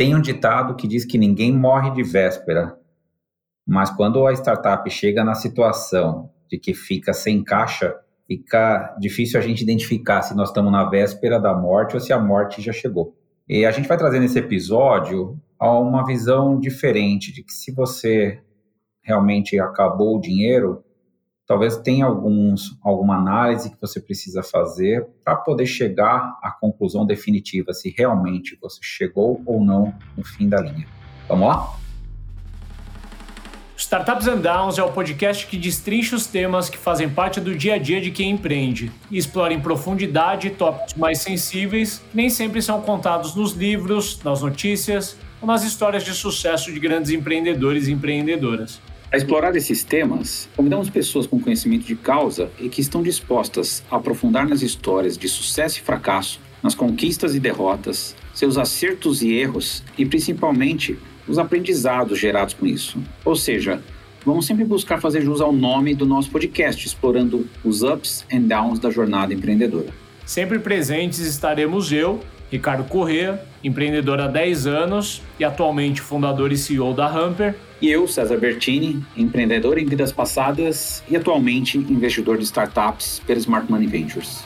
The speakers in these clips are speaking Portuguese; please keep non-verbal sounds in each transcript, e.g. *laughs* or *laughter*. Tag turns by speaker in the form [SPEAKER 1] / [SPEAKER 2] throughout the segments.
[SPEAKER 1] Tem um ditado que diz que ninguém morre de véspera, mas quando a startup chega na situação de que fica sem caixa, fica difícil a gente identificar se nós estamos na véspera da morte ou se a morte já chegou. E a gente vai trazer nesse episódio uma visão diferente de que se você realmente acabou o dinheiro, talvez tenha alguns, alguma análise que você precisa fazer para poder chegar à conclusão definitiva se realmente você chegou ou não no fim da linha. Vamos lá?
[SPEAKER 2] Startups and Downs é o podcast que destrincha os temas que fazem parte do dia a dia de quem empreende e explora em profundidade tópicos mais sensíveis que nem sempre são contados nos livros, nas notícias ou nas histórias de sucesso de grandes empreendedores e empreendedoras.
[SPEAKER 3] A explorar esses temas, convidamos pessoas com conhecimento de causa e que estão dispostas a aprofundar nas histórias de sucesso e fracasso, nas conquistas e derrotas, seus acertos e erros e principalmente os aprendizados gerados com isso. Ou seja, vamos sempre buscar fazer jus ao nome do nosso podcast, explorando os ups and downs da jornada empreendedora.
[SPEAKER 2] Sempre presentes estaremos eu, Ricardo Corrêa, empreendedor há 10 anos e atualmente fundador e CEO da Hamper.
[SPEAKER 3] E eu, César Bertini, empreendedor em vidas passadas e atualmente investidor de startups pela Smart Money Ventures.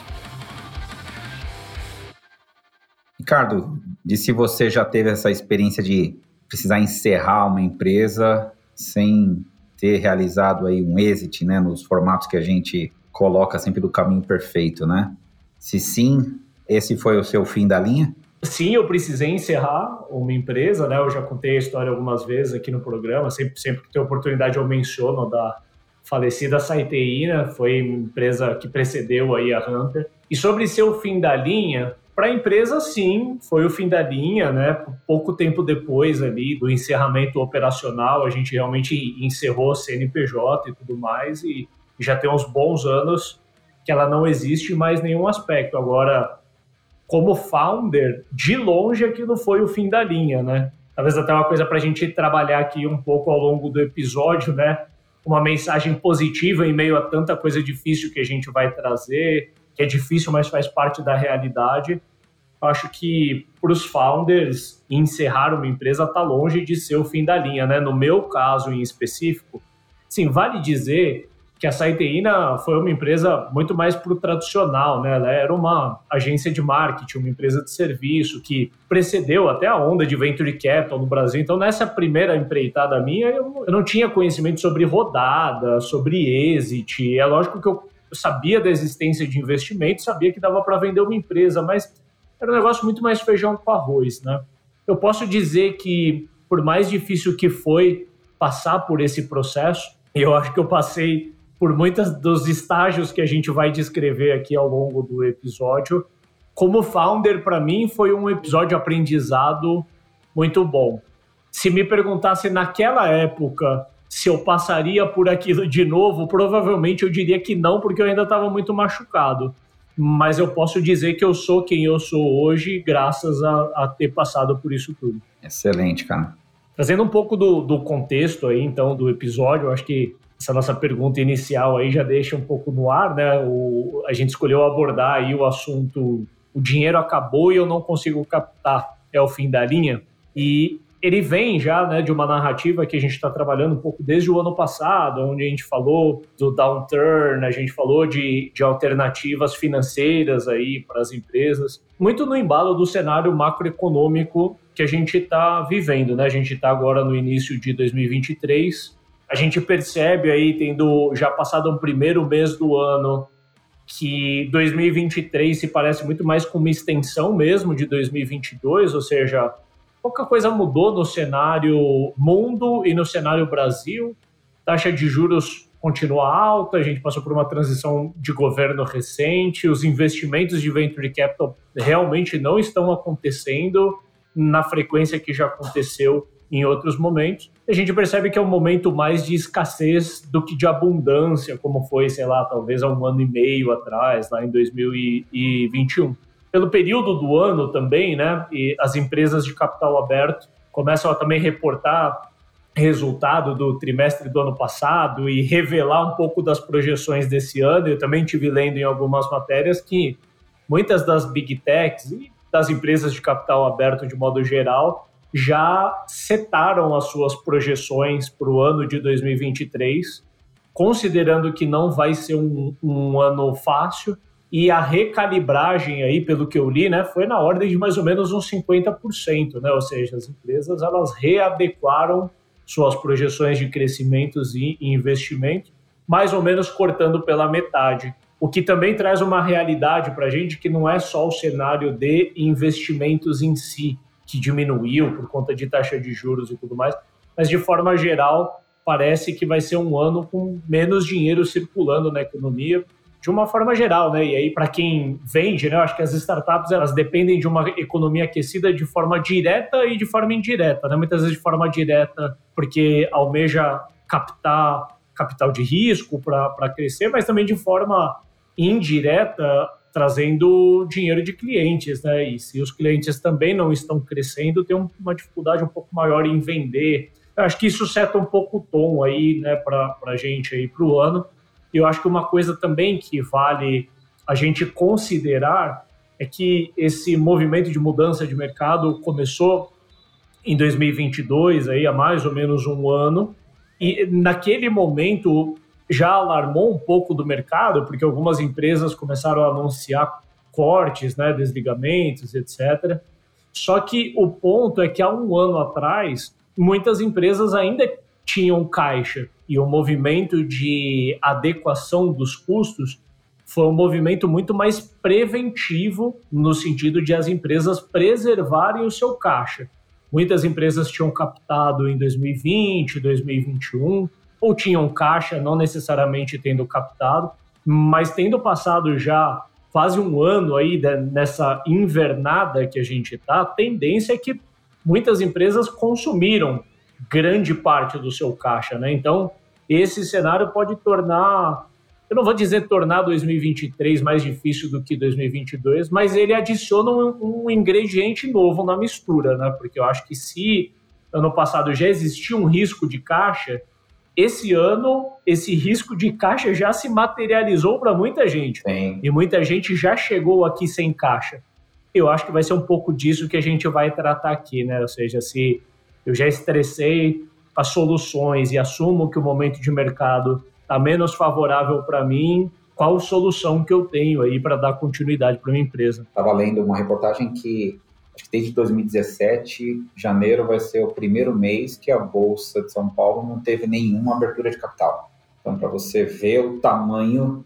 [SPEAKER 1] Ricardo, de se você já teve essa experiência de precisar encerrar uma empresa sem ter realizado aí um exit, né, nos formatos que a gente coloca sempre do caminho perfeito, né? Se sim, esse foi o seu fim da linha?
[SPEAKER 2] Sim, eu precisei encerrar uma empresa, né? Eu já contei a história algumas vezes aqui no programa, sempre, sempre que tem oportunidade eu menciono da falecida Saiteína, foi uma empresa que precedeu aí a Hunter. E sobre seu fim da linha, para a empresa, sim, foi o fim da linha, né? Pouco tempo depois ali do encerramento operacional, a gente realmente encerrou o CNPJ e tudo mais, e já tem uns bons anos que ela não existe mais nenhum aspecto. Agora, como founder, de longe aquilo foi o fim da linha, né? Talvez até uma coisa para a gente trabalhar aqui um pouco ao longo do episódio, né? Uma mensagem positiva em meio a tanta coisa difícil que a gente vai trazer, que é difícil, mas faz parte da realidade. Eu acho que para os founders encerrar uma empresa está longe de ser o fim da linha, né? No meu caso em específico, sim, vale dizer que a Saiteína foi uma empresa muito mais para o tradicional, né? Ela era uma agência de marketing, uma empresa de serviço que precedeu até a onda de venture capital no Brasil. Então, nessa primeira empreitada minha, eu, eu não tinha conhecimento sobre rodada, sobre exit. É lógico que eu sabia da existência de investimento, sabia que dava para vender uma empresa, mas era um negócio muito mais feijão com arroz, né? Eu posso dizer que, por mais difícil que foi passar por esse processo, eu acho que eu passei por muitos dos estágios que a gente vai descrever aqui ao longo do episódio. Como founder, para mim, foi um episódio aprendizado muito bom. Se me perguntasse naquela época se eu passaria por aquilo de novo, provavelmente eu diria que não, porque eu ainda estava muito machucado. Mas eu posso dizer que eu sou quem eu sou hoje, graças a, a ter passado por isso tudo.
[SPEAKER 1] Excelente, cara.
[SPEAKER 2] Trazendo um pouco do, do contexto aí, então, do episódio, eu acho que essa nossa pergunta inicial aí já deixa um pouco no ar, né? O, a gente escolheu abordar aí o assunto o dinheiro acabou e eu não consigo captar, é o fim da linha. E ele vem já né, de uma narrativa que a gente está trabalhando um pouco desde o ano passado, onde a gente falou do downturn, a gente falou de, de alternativas financeiras aí para as empresas, muito no embalo do cenário macroeconômico que a gente está vivendo. Né? A gente está agora no início de 2023, a gente percebe aí, tendo já passado um primeiro mês do ano, que 2023 se parece muito mais com uma extensão mesmo de 2022, ou seja, pouca coisa mudou no cenário mundo e no cenário Brasil. Taxa de juros continua alta, a gente passou por uma transição de governo recente, os investimentos de venture capital realmente não estão acontecendo na frequência que já aconteceu em outros momentos. A gente percebe que é um momento mais de escassez do que de abundância, como foi, sei lá, talvez há um ano e meio atrás, lá em 2021. Pelo período do ano também, né, e as empresas de capital aberto começam a também reportar resultado do trimestre do ano passado e revelar um pouco das projeções desse ano. Eu também tive lendo em algumas matérias que muitas das big techs e das empresas de capital aberto de modo geral já setaram as suas projeções para o ano de 2023, considerando que não vai ser um, um, ano fácil. E a recalibragem aí, pelo que eu li, né, foi na ordem de mais ou menos uns 50%, né? Ou seja, as empresas elas readequaram suas projeções de crescimentos e investimento, mais ou menos cortando pela metade. O que também traz uma realidade para a gente que não é só o cenário de investimentos em si, que diminuiu por conta de taxa de juros e tudo mais, mas de forma geral parece que vai ser um ano com menos dinheiro circulando na economia de uma forma geral, né? E aí para quem vende, né, eu acho que as startups elas dependem de uma economia aquecida de forma direta e de forma indireta, né? Muitas vezes de forma direta porque almeja captar capital de risco para crescer, mas também de forma indireta trazendo dinheiro de clientes, né? E se os clientes também não estão crescendo, tem uma dificuldade um pouco maior em vender. Eu acho que isso seta um pouco o tom aí, né, para a gente aí para o ano. E eu acho que uma coisa também que vale a gente considerar é que esse movimento de mudança de mercado começou em 2022, aí há mais ou menos um ano, e naquele momento já alarmou um pouco do mercado, porque algumas empresas começaram a anunciar cortes, né, desligamentos, etc. Só que o ponto é que há um ano atrás, muitas empresas ainda tinham caixa e o movimento de adequação dos custos foi um movimento muito mais preventivo no sentido de as empresas preservarem o seu caixa. Muitas empresas tinham captado em 2020, 2021, ou tinham caixa, não necessariamente tendo captado, mas tendo passado já quase um ano aí nessa invernada que a gente está, a tendência é que muitas empresas consumiram grande parte do seu caixa, né? Então, esse cenário pode tornar, eu não vou dizer tornar 2023 mais difícil do que 2022, mas ele adiciona um, um ingrediente novo na mistura, né? Porque eu acho que se ano passado já existia um risco de caixa, esse ano esse risco de caixa já se materializou para muita gente.
[SPEAKER 1] Sim.
[SPEAKER 2] E muita gente já chegou aqui sem caixa. Eu acho que vai ser um pouco disso que a gente vai tratar aqui, né? Ou seja, se eu já estressei as soluções e assumo que o momento de mercado está menos favorável para mim, qual solução que eu tenho aí para dar continuidade para minha empresa?
[SPEAKER 1] Estava lendo uma reportagem que acho que desde 2017, janeiro vai ser o primeiro mês que a Bolsa de São Paulo não teve nenhuma abertura de capital. Então, para você ver o tamanho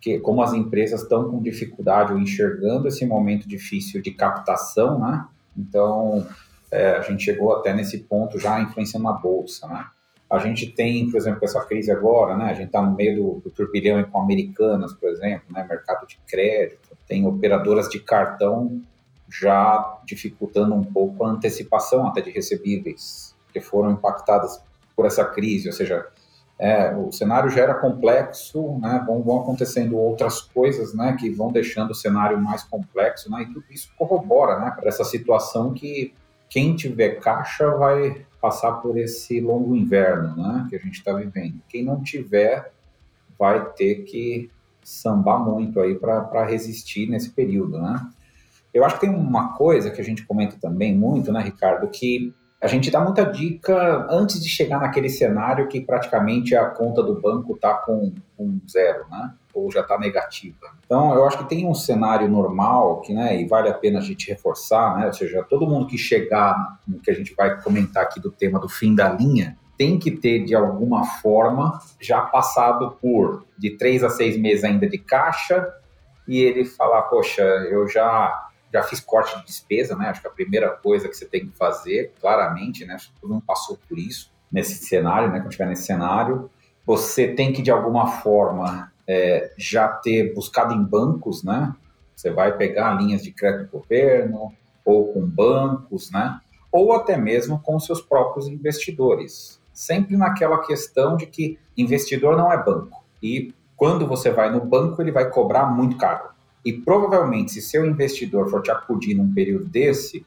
[SPEAKER 1] que, como as empresas estão com dificuldade ou enxergando esse momento difícil de captação, né? Então, é, a gente chegou até nesse ponto já influenciando a bolsa, né? A gente tem, por exemplo, essa crise agora, né? A gente está no meio do, do turbilhão com americanas, por exemplo, né? Mercado de crédito, tem operadoras de cartão já dificultando um pouco a antecipação até de recebíveis que foram impactadas por essa crise, ou seja, é, o cenário já era complexo, né, vão, vão, acontecendo outras coisas, né, que vão deixando o cenário mais complexo, né, e tudo isso corrobora, né, para essa situação que quem tiver caixa vai passar por esse longo inverno, né, que a gente está vivendo. Quem não tiver vai ter que sambar muito aí para resistir nesse período, né. Eu acho que tem uma coisa que a gente comenta também muito, né, Ricardo, que a gente dá muita dica antes de chegar naquele cenário que praticamente a conta do banco está com, com zero, né? Ou já está negativa. Então, eu acho que tem um cenário normal que, né, e vale a pena a gente reforçar, né? Ou seja, todo mundo que chegar no que a gente vai comentar aqui do tema do fim da linha, tem que ter, de alguma forma, já passado por de três a seis meses ainda de caixa e ele falar, poxa, eu já já fiz corte de despesa, né? Acho que a primeira coisa que você tem que fazer, claramente, né? Acho que todo mundo passou por isso nesse cenário, né? Quando estiver nesse cenário, você tem que de alguma forma é, já ter buscado em bancos, né? Você vai pegar linhas de crédito do governo ou com bancos, né? Ou até mesmo com seus próprios investidores. Sempre naquela questão de que investidor não é banco. E quando você vai no banco, ele vai cobrar muito caro. E provavelmente, se seu investidor for te acudir num período desse,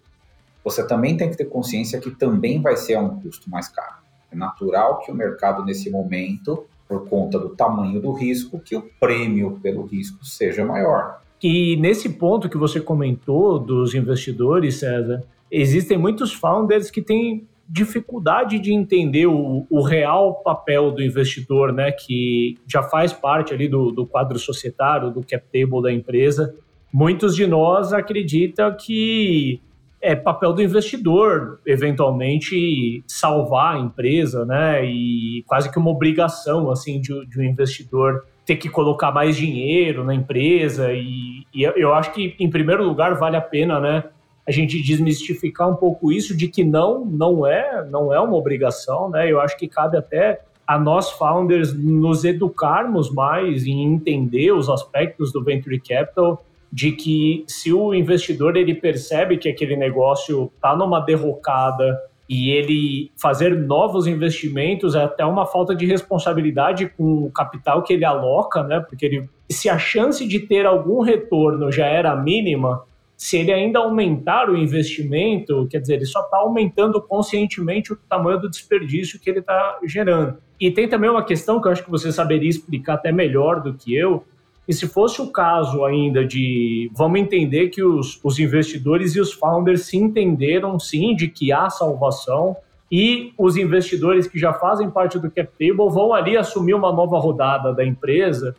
[SPEAKER 1] você também tem que ter consciência que também vai ser a um custo mais caro. É natural que o mercado, nesse momento, por conta do tamanho do risco, que o prêmio pelo risco seja maior.
[SPEAKER 2] E nesse ponto que você comentou dos investidores, César, existem muitos founders que têm dificuldade de entender o, o, real papel do investidor, né, que já faz parte ali do, do quadro societário, do cap table da empresa. Muitos de nós acreditam que é papel do investidor, eventualmente, salvar a empresa, né, e quase que uma obrigação, assim, de, de um investidor ter que colocar mais dinheiro na empresa e, e eu acho que, em primeiro lugar, vale a pena, né, a gente desmistificar um pouco isso de que não não é não é uma obrigação, né? Eu acho que cabe até a nós founders nos educarmos mais em entender os aspectos do venture capital, de que se o investidor ele percebe que aquele negócio está numa derrocada e ele fazer novos investimentos é até uma falta de responsabilidade com o capital que ele aloca, né? Porque ele, se a chance de ter algum retorno já era mínima, se ele ainda aumentar o investimento, quer dizer, ele só está aumentando conscientemente o tamanho do desperdício que ele está gerando. E tem também uma questão que eu acho que você saberia explicar até melhor do que eu, e se fosse o caso ainda de. Vamos entender que os, os investidores e os founders se entenderam sim de que há salvação, e os investidores que já fazem parte do cap table vão ali assumir uma nova rodada da empresa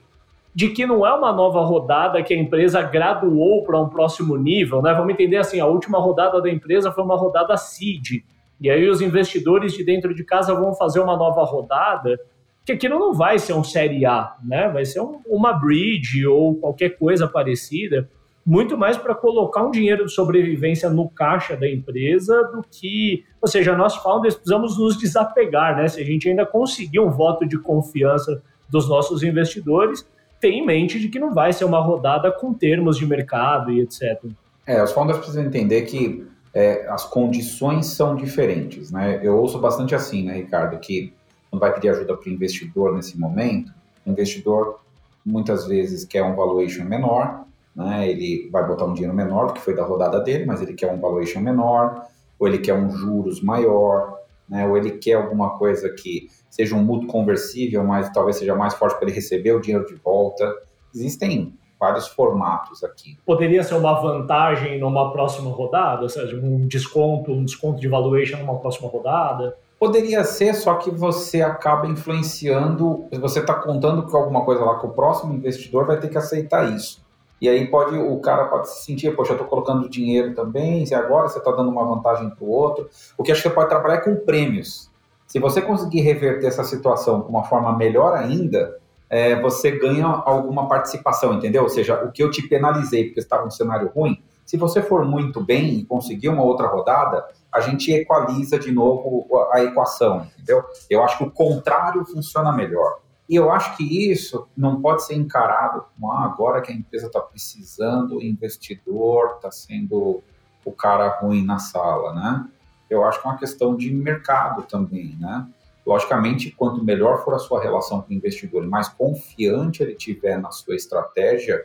[SPEAKER 2] de que não é uma nova rodada que a empresa graduou para um próximo nível, né? Vamos entender assim, a última rodada da empresa foi uma rodada seed, e aí os investidores de dentro de casa vão fazer uma nova rodada, que aquilo não vai ser um série A, né? Vai ser um, uma bridge ou qualquer coisa parecida, muito mais para colocar um dinheiro de sobrevivência no caixa da empresa do que, ou seja, nós founders precisamos nos desapegar, né? Se a gente ainda conseguir um voto de confiança dos nossos investidores, tem em mente de que não vai ser uma rodada com termos de mercado e etc.
[SPEAKER 1] É, os founders precisam entender que é, as condições são diferentes, né? Eu ouço bastante assim, né, Ricardo, que quando vai pedir ajuda para o investidor nesse momento, o investidor muitas vezes quer um valuation menor, né? Ele vai botar um dinheiro menor do que foi da rodada dele, mas ele quer um valuation menor, ou ele quer um juros maior, né? Ou ele quer alguma coisa que seja um mútuo conversível, mas talvez seja mais forte para ele receber o dinheiro de volta. Existem vários formatos aqui.
[SPEAKER 2] Poderia ser uma vantagem numa próxima rodada, ou seja, um desconto, um desconto de valuation numa próxima rodada?
[SPEAKER 1] Poderia ser, só que você acaba influenciando, você está contando com alguma coisa lá que o próximo investidor vai ter que aceitar isso. E aí pode o cara pode se sentir, poxa, eu estou colocando dinheiro também, e agora você está dando uma vantagem para o outro. O que acho que você pode trabalhar é com prêmios. Se você conseguir reverter essa situação de uma forma melhor ainda, é, você ganha alguma participação, entendeu? Ou seja, o que eu te penalizei porque estava um cenário ruim, se você for muito bem e conseguir uma outra rodada, a gente equaliza de novo a equação, entendeu? Eu acho que o contrário funciona melhor. E eu acho que isso não pode ser encarado como ah, agora que a empresa está precisando, o investidor está sendo o cara ruim na sala, né? eu acho que é uma questão de mercado também, né? Logicamente, quanto melhor for a sua relação com o investidor, mais confiante ele tiver na sua estratégia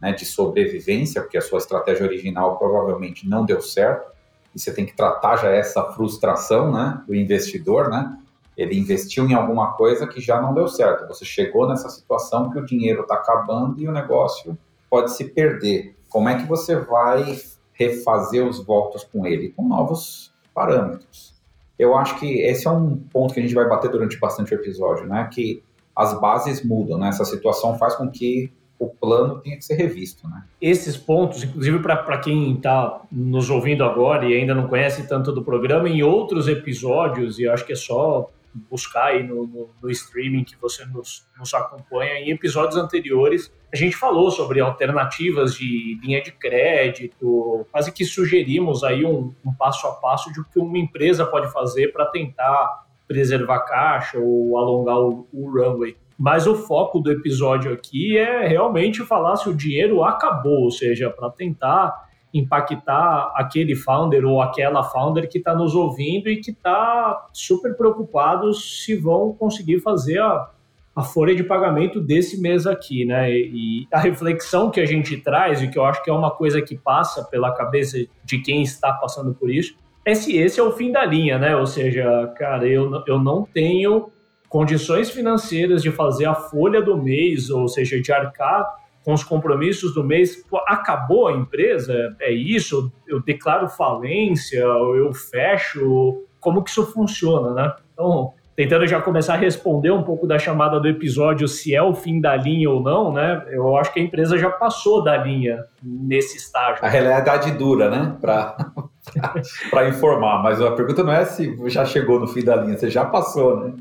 [SPEAKER 1] né, de sobrevivência, porque a sua estratégia original provavelmente não deu certo, e você tem que tratar já essa frustração né, do investidor, né? Ele investiu em alguma coisa que já não deu certo. Você chegou nessa situação que o dinheiro está acabando e o negócio pode se perder. Como é que você vai refazer os votos com ele? Com novos parâmetros. Eu acho que esse é um ponto que a gente vai bater durante bastante episódio, né? Que as bases mudam, né? Essa situação faz com que o plano tenha que ser revisto, né?
[SPEAKER 2] Esses pontos, inclusive para quem está nos ouvindo agora e ainda não conhece tanto do programa, em outros episódios, e acho que é só buscar aí no, no, no streaming que você nos, nos, acompanha, em episódios anteriores, a gente falou sobre alternativas de linha de crédito, quase que sugerimos aí um, um passo a passo de o que uma empresa pode fazer para tentar preservar caixa ou alongar o, o runway. Mas o foco do episódio aqui é realmente falar se o dinheiro acabou, ou seja, para tentar impactar aquele founder ou aquela founder que está nos ouvindo e que está super preocupado se vão conseguir fazer a, a folha de pagamento desse mês aqui, né? E a reflexão que a gente traz, e que eu acho que é uma coisa que passa pela cabeça de quem está passando por isso, é se esse é o fim da linha, né? Ou seja, cara, eu, eu não tenho condições financeiras de fazer a folha do mês, ou seja, de arcar com os compromissos do mês, acabou a empresa, é isso, eu declaro falência, eu fecho, como que isso funciona, né? Então, tentando já começar a responder um pouco da chamada do episódio, se é o fim da linha ou não, né? Eu acho que a empresa já passou da linha nesse estágio.
[SPEAKER 1] A realidade dura, né? Para *laughs* informar, mas a pergunta não é se já chegou no fim da linha, você já passou, né?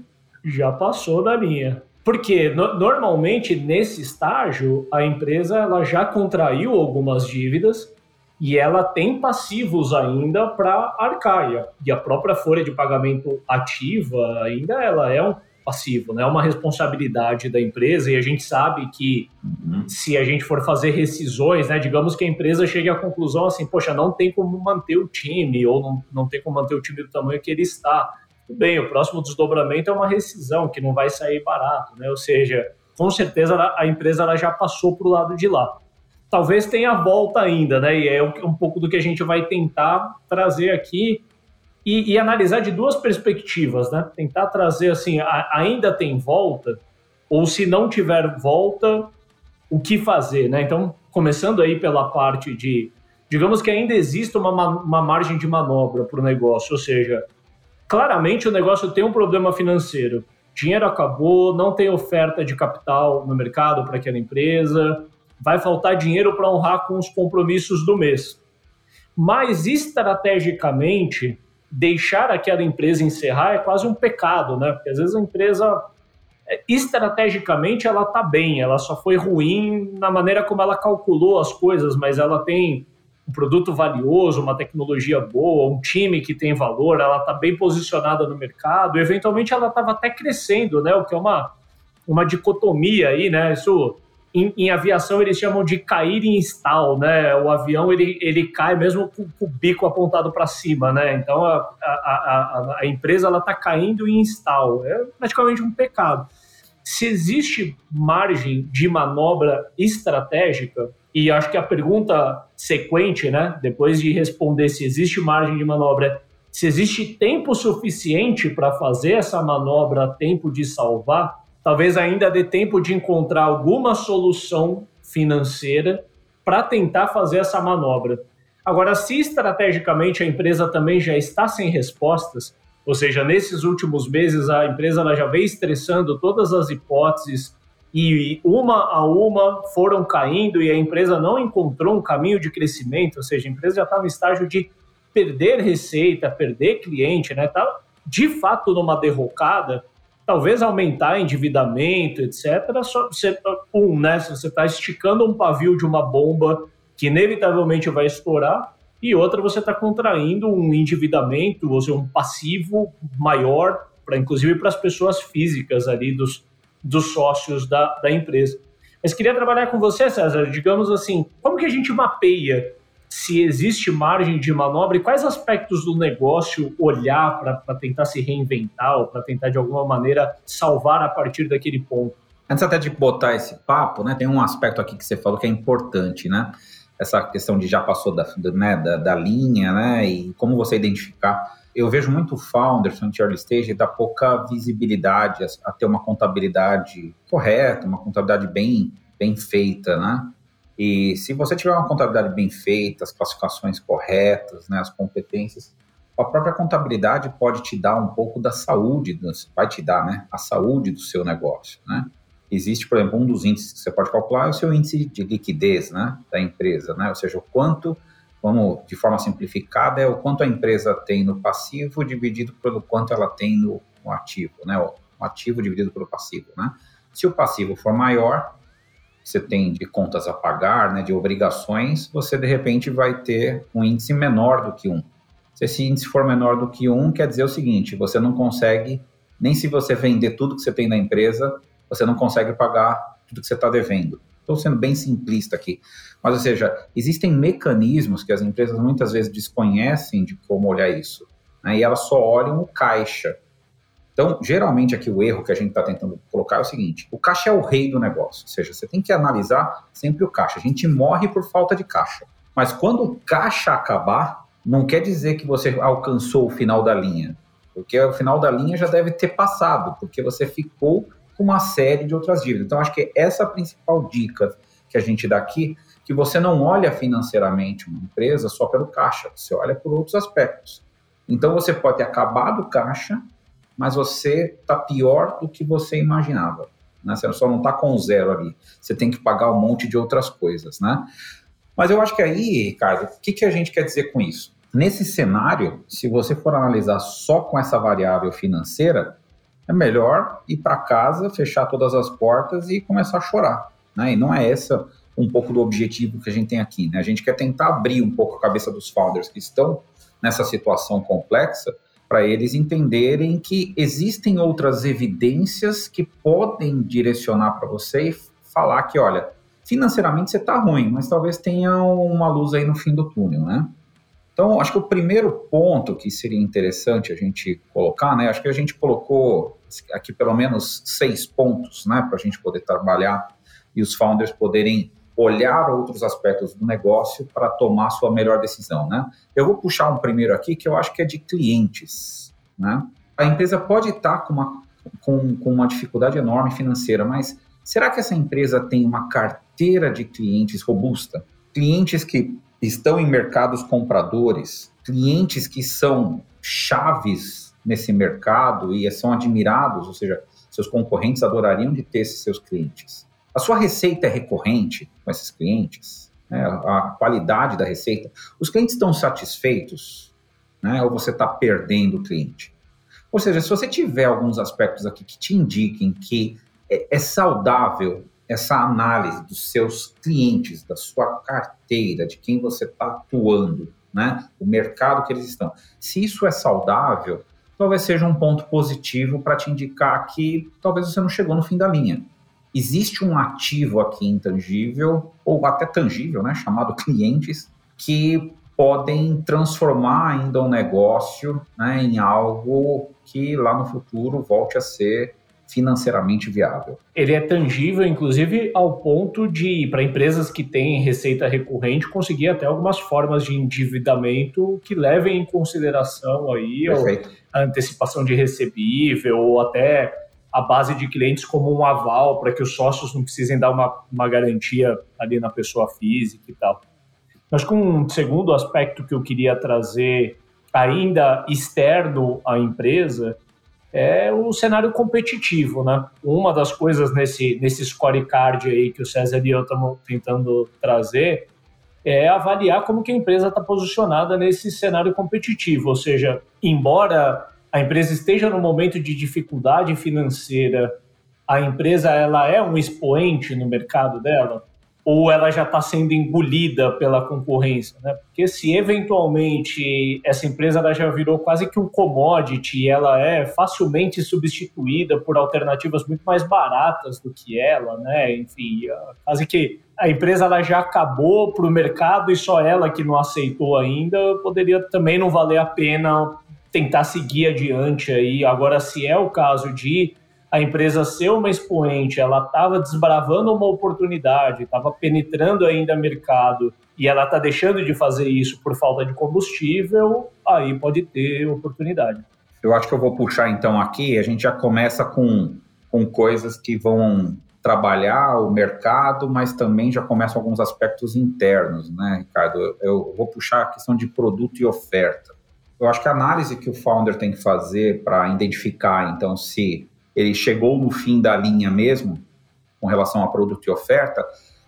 [SPEAKER 2] Já passou da linha. Porque no, normalmente nesse estágio a empresa ela já contraiu algumas dívidas e ela tem passivos ainda para arcar. E a própria folha de pagamento ativa ainda ela é um passivo, né? É uma responsabilidade da empresa e a gente sabe que uhum. se a gente for fazer rescisões, né? Digamos que a empresa chegue à conclusão assim, poxa, não tem como manter o time ou não, não tem como manter o time do tamanho que ele está. Tudo bem, o próximo desdobramento é uma rescisão que não vai sair barato, né? Ou seja, com certeza a empresa ela já passou para o lado de lá talvez tenha volta ainda, né? E é um pouco do que a gente vai tentar trazer aqui e, e analisar de duas perspectivas, né? Tentar trazer assim, a, ainda tem volta, ou se não tiver volta, o que fazer, né? Então, começando aí pela parte de, digamos que ainda existe uma, uma margem de manobra para o negócio, ou seja, claramente o negócio tem um problema financeiro. Dinheiro acabou, não tem oferta de capital no mercado para aquela empresa, vai faltar dinheiro para honrar com os compromissos do mês. Mas estrategicamente, deixar aquela empresa encerrar é quase um pecado, né? Porque às vezes a empresa é, estrategicamente ela está bem, ela só foi ruim na maneira como ela calculou as coisas, mas ela tem um produto valioso, uma tecnologia boa, um time que tem valor, ela está bem posicionada no mercado, eventualmente ela estava até crescendo, né? O que é uma, uma dicotomia aí, né? Isso em, em, aviação eles chamam de cair em stall, né? O avião ele, ele cai mesmo com, com o bico apontado para cima, né? Então a, a, a, a empresa ela está caindo em stall, é praticamente um pecado. Se existe margem de manobra estratégica, e acho que a pergunta sequente, né? Depois de responder se existe margem de manobra, se existe tempo suficiente para fazer essa manobra, tempo de salvar, talvez ainda dê tempo de encontrar alguma solução financeira para tentar fazer essa manobra. Agora, se estrategicamente a empresa também já está sem respostas, ou seja, nesses últimos meses a empresa já vem estressando todas as hipóteses e uma a uma foram caindo e a empresa não encontrou um caminho de crescimento, ou seja, a empresa já está no estágio de perder receita, perder cliente, né? Tá de fato numa derrocada talvez aumentar endividamento, etc. Só você, um, né? Você está esticando um pavio de uma bomba que inevitavelmente vai estourar, e outra você está contraindo um endividamento, ou seja, um passivo maior, para inclusive para as pessoas físicas ali dos, dos sócios da, da empresa. Mas queria trabalhar com você, César, digamos assim, como que a gente mapeia se existe margem de manobra e quais aspectos do negócio olhar para tentar se reinventar ou para tentar de alguma maneira salvar a partir daquele ponto.
[SPEAKER 1] Antes até de botar esse papo, né, tem um aspecto aqui que você falou que é importante, né? Essa questão de já passou da, né, da, da linha, né? E como você identificar. Eu vejo muito founders no early stage da pouca visibilidade a, ter uma contabilidade correta, uma contabilidade bem, bem feita, né? E se você tiver uma contabilidade bem feita, as classificações corretas, né, as competências, a própria contabilidade pode te dar um pouco da saúde, vai te dar, né, a saúde do seu negócio, né? Existe, por exemplo, um dos índices que você pode calcular é o seu índice de liquidez, né, da empresa, né? Ou seja, o quanto, vamos de forma simplificada, é o quanto a empresa tem no passivo dividido pelo quanto ela tem no, no ativo, né? O ativo dividido pelo passivo, né? Se o passivo for maior, você tem de contas a pagar, né, de obrigações, você de repente vai ter um índice menor do que um. Se esse índice for menor do que um, quer dizer o seguinte: você não consegue, nem se você vender tudo que você tem na empresa, você não consegue pagar tudo que você está devendo. Estou sendo bem simplista aqui. Mas, ou seja, existem mecanismos que as empresas muitas vezes desconhecem de como olhar isso. Né, e elas só olham o caixa. Então, geralmente aqui o erro que a gente está tentando colocar é o seguinte: o caixa é o rei do negócio, ou seja, você tem que analisar sempre o caixa. A gente morre por falta de caixa. Mas quando o caixa acabar, não quer dizer que você alcançou o final da linha, porque o final da linha já deve ter passado, porque você ficou com uma série de outras dívidas. Então, acho que essa é a principal dica que a gente dá aqui, que você não olha financeiramente uma empresa só pelo caixa, você olha por outros aspectos. Então você pode ter acabado o caixa, mas você está pior do que você imaginava. Né? Você só não está com zero ali. Você tem que pagar um monte de outras coisas. Né? Mas eu acho que aí, Ricardo, o que, que a gente quer dizer com isso? Nesse cenário, se você for analisar só com essa variável financeira, é melhor ir para casa, fechar todas as portas e começar a chorar. Né? E não é essa um pouco do objetivo que a gente tem aqui. Né? A gente quer tentar abrir um pouco a cabeça dos founders que estão nessa situação complexa para eles entenderem que existem outras evidências que podem direcionar para você e falar que, olha, financeiramente você está ruim, mas talvez tenha uma luz aí no fim do túnel, né? Então, acho que o primeiro ponto que seria interessante a gente colocar, né? Acho que a gente colocou aqui pelo menos seis pontos, né, para a gente poder trabalhar e os founders poderem olhar outros aspectos do negócio para tomar sua melhor decisão, né? Eu vou puxar um primeiro aqui que eu acho que é de clientes, né? A empresa pode estar com uma, com, com uma dificuldade enorme financeira, mas será que essa empresa tem uma carteira de clientes robusta? Clientes que estão em mercados compradores, clientes que são chaves nesse mercado e são admirados, ou seja, seus concorrentes adorariam de ter esses seus clientes. A sua receita é recorrente com esses clientes? Né? A qualidade da receita? Os clientes estão satisfeitos? Né? Ou você está perdendo o cliente? Ou seja, se você tiver alguns aspectos aqui que te indiquem que é, é saudável essa análise dos seus clientes, da sua carteira, de quem você está atuando, né? o mercado que eles estão. Se isso é saudável, talvez seja um ponto positivo para te indicar que talvez você não chegou no fim da linha existe um ativo aqui intangível, ou até tangível, né, chamado clientes, que podem transformar ainda o um negócio né, em algo que lá no futuro volte a ser financeiramente viável.
[SPEAKER 2] Ele é tangível, inclusive, ao ponto de, para empresas que têm receita recorrente, conseguir até algumas formas de endividamento que levem em consideração aí a antecipação de recebível ou até a base de clientes como um aval para que os sócios não precisem dar uma, uma garantia ali na pessoa física e tal. Acho que um segundo aspecto que eu queria trazer ainda externo à empresa é o cenário competitivo, né? Uma das coisas nesse, nesse scorecard aí que o César e eu estamos tentando trazer é avaliar como que a empresa está posicionada nesse cenário competitivo, ou seja, embora a empresa esteja no momento de dificuldade financeira, a empresa ela é um expoente no mercado dela ou ela já está sendo engolida pela concorrência, né? Porque se eventualmente essa empresa ela já virou quase que um commodity, ela é facilmente substituída por alternativas muito mais baratas do que ela, né? Enfim, quase que a empresa ela já acabou para o mercado e só ela que não aceitou ainda, poderia também não valer a pena tentar seguir adiante aí. Agora, se é o caso de a empresa ser uma expoente, ela estava desbravando uma oportunidade, estava penetrando ainda mercado e ela está deixando de fazer isso por falta de combustível, aí pode ter oportunidade.
[SPEAKER 1] Eu acho que eu vou puxar então aqui, a gente já começa com, com coisas que vão trabalhar o mercado, mas também já começam alguns aspectos internos, né, Ricardo? Eu vou puxar a questão de produto e oferta. Eu acho que a análise que o founder tem que fazer para identificar, então, se ele chegou no fim da linha mesmo, com relação a produto e oferta,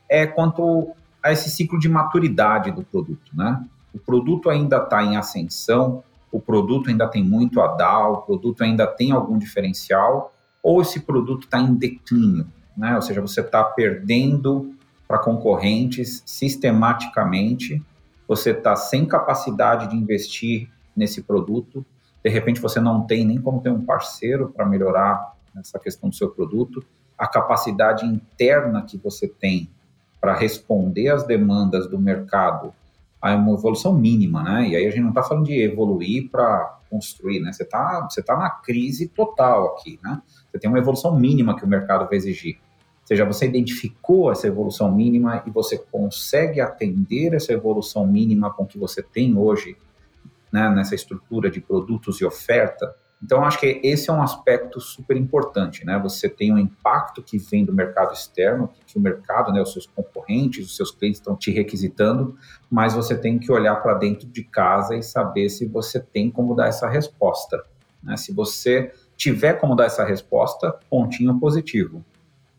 [SPEAKER 1] é quanto a esse ciclo de maturidade do produto, né? O produto ainda está em ascensão, o produto ainda tem muito a dar, o produto ainda tem algum diferencial, ou esse produto está em declínio, né? Ou seja, você está perdendo para concorrentes sistematicamente, você está sem capacidade de investir nesse produto. De repente você não tem nem como ter um parceiro para melhorar essa questão do seu produto. A capacidade interna que você tem para responder às demandas do mercado é uma evolução mínima, né? E aí a gente não está falando de evoluir para construir, né? Você está você tá na crise total aqui, né? Você tem uma evolução mínima que o mercado vai exigir. Ou seja, você identificou essa evolução mínima e você consegue atender essa evolução mínima com que você tem hoje né, nessa estrutura de produtos e oferta, Então, acho que esse é um aspecto super importante, né? Você tem um impacto que vem do mercado externo, que o mercado, né, os seus concorrentes, os seus clientes estão te requisitando, mas você tem que olhar para dentro de casa e saber se você tem como dar essa resposta. Né? Se você tiver como dar essa resposta, pontinho positivo.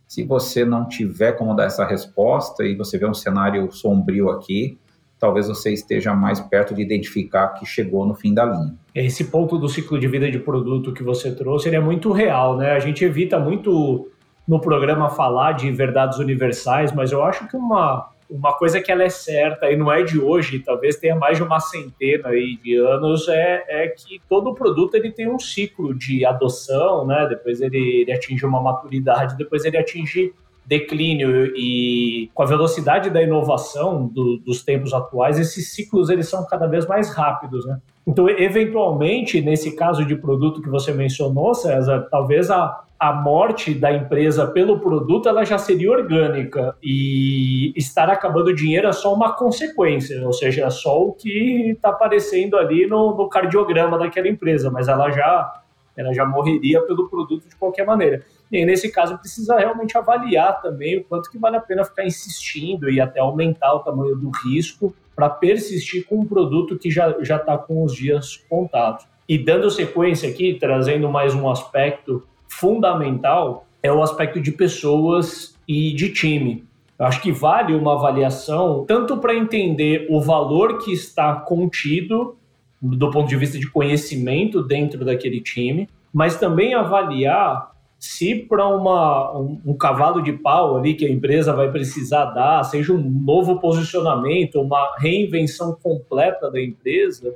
[SPEAKER 1] Se você não tiver como dar essa resposta e você vê um cenário sombrio aqui, talvez você esteja mais perto de identificar que chegou no fim da linha.
[SPEAKER 2] Esse ponto do ciclo de vida de produto que você trouxe, ele é muito real, né? A gente evita muito no programa falar de verdades universais, mas eu acho que uma uma coisa que ela é certa e não é de hoje, talvez tenha mais de uma centena aí de anos, é, é que todo produto ele tem um ciclo de adoção, né? Depois ele, ele atinge uma maturidade, depois ele atinge declínio e com a velocidade da inovação do, dos tempos atuais, esses ciclos eles são cada vez mais rápidos, né? Então, eventualmente, nesse caso de produto que você mencionou, César, talvez a, a morte da empresa pelo produto ela já seria orgânica e estar acabando o dinheiro é só uma consequência, ou seja, é só o que está aparecendo ali no, no, cardiograma daquela empresa, mas ela já ela já morreria pelo produto de qualquer maneira. E aí, nesse caso precisa realmente avaliar também o quanto que vale a pena ficar insistindo e até aumentar o tamanho do risco para persistir com um produto que já está com os dias contados. E dando sequência aqui, trazendo mais um aspecto fundamental é o aspecto de pessoas e de time. Eu acho que vale uma avaliação tanto para entender o valor que está contido do ponto de vista de conhecimento dentro daquele time, mas também avaliar se para um, um, cavalo de pau ali que a empresa vai precisar dar, seja um novo posicionamento, uma reinvenção completa da empresa,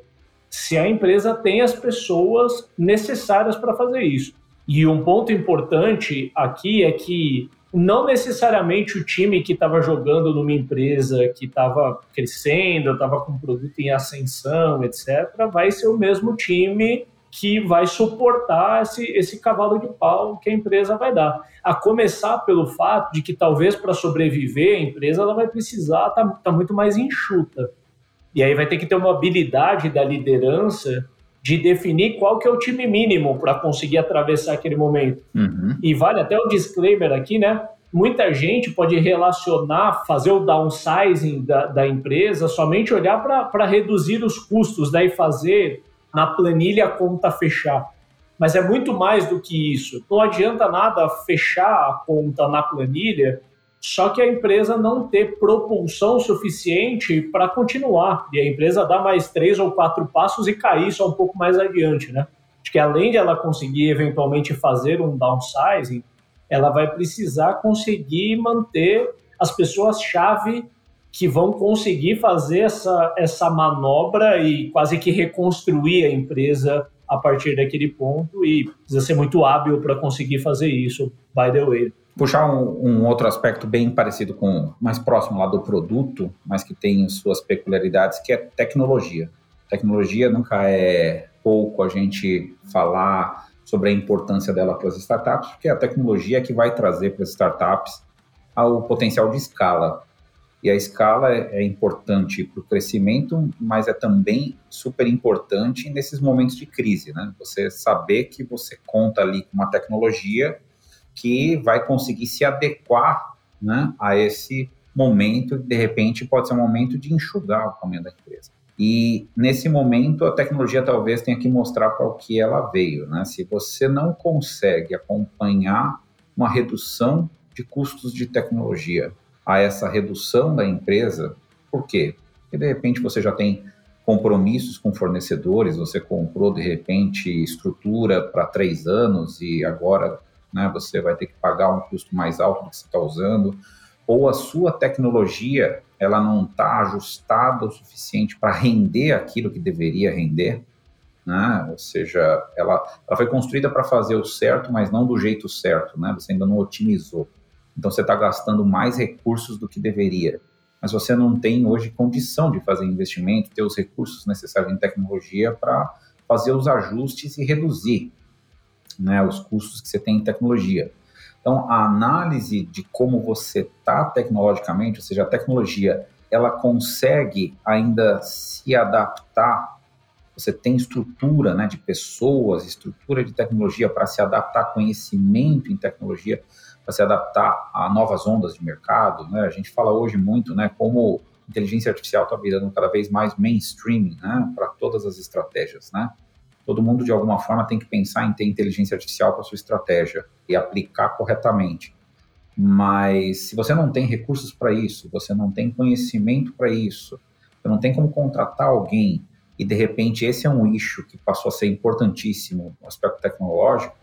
[SPEAKER 2] se a empresa tem as pessoas necessárias para fazer isso. E um ponto importante aqui é que não necessariamente o time que estava jogando numa empresa que estava crescendo, estava com produto em ascensão, etc., vai ser o mesmo time que vai suportar esse, esse cavalo de pau que a empresa vai dar. A começar pelo fato de que talvez para sobreviver a empresa ela vai precisar estar tá, tá muito mais enxuta. E aí vai ter que ter uma habilidade da liderança de definir qual que é o time mínimo para conseguir atravessar aquele momento. Uhum. E vale até o um disclaimer aqui, né? Muita gente pode relacionar, fazer o downsizing da, da empresa, somente olhar para reduzir os custos, daí fazer na planilha a conta fechar. Mas é muito mais do que isso. Não adianta nada fechar a conta na planilha só que a empresa não ter propulsão suficiente para continuar. E a empresa dá mais três ou quatro passos e cair só um pouco mais adiante, né? Acho que além de ela conseguir eventualmente fazer um downsizing, ela vai precisar conseguir manter as pessoas-chave que vão conseguir fazer essa, essa manobra e quase que reconstruir a empresa a partir daquele ponto e precisa ser muito hábil para conseguir fazer isso, by the way
[SPEAKER 1] puxar um, um, outro aspecto bem parecido com, mais próximo lá do produto, mas que tem suas peculiaridades, que é tecnologia. Tecnologia nunca é pouco a gente falar sobre a importância dela para as startups, porque a tecnologia é que vai trazer para as startups o potencial de escala. E a escala é, é importante para o crescimento, mas é também super importante nesses momentos de crise, né? Você saber que você conta ali com uma tecnologia que vai conseguir se adequar né, a esse momento, de repente pode ser um momento de enxugar o caminho da empresa. E nesse momento a tecnologia talvez tenha que mostrar para o que ela veio. Né? Se você não consegue acompanhar uma redução de custos de tecnologia a essa redução da empresa, por quê? Porque de repente você já tem compromissos com fornecedores, você comprou de repente estrutura para três anos e agora né? Você vai ter que pagar um custo mais alto do que você está usando, ou a sua tecnologia ela não está ajustada o suficiente para render aquilo que deveria render, né? Ou seja, ela, ela foi construída para fazer o certo, mas não do jeito certo, né? Você ainda não otimizou. Então você está gastando mais recursos do que deveria. Mas você não tem hoje condição de fazer investimento, ter os recursos necessários em tecnologia para fazer os ajustes e reduzir né, os custos que você tem em tecnologia. Então, a análise de como você está tecnologicamente, ou seja, a tecnologia, ela consegue ainda se adaptar, você tem estrutura né, de pessoas, estrutura de tecnologia para se adaptar, conhecimento em tecnologia para se adaptar a novas ondas de mercado. Né? A gente fala hoje muito né, como inteligência artificial está virando cada vez mais mainstream né, para todas as estratégias. Né? Todo mundo, de alguma forma, tem que pensar em ter inteligência artificial para sua estratégia e aplicar corretamente. Mas se você não tem recursos para isso, você não tem conhecimento para isso, você não tem como contratar alguém e de repente esse é um issue que passou a ser importantíssimo no aspecto tecnológico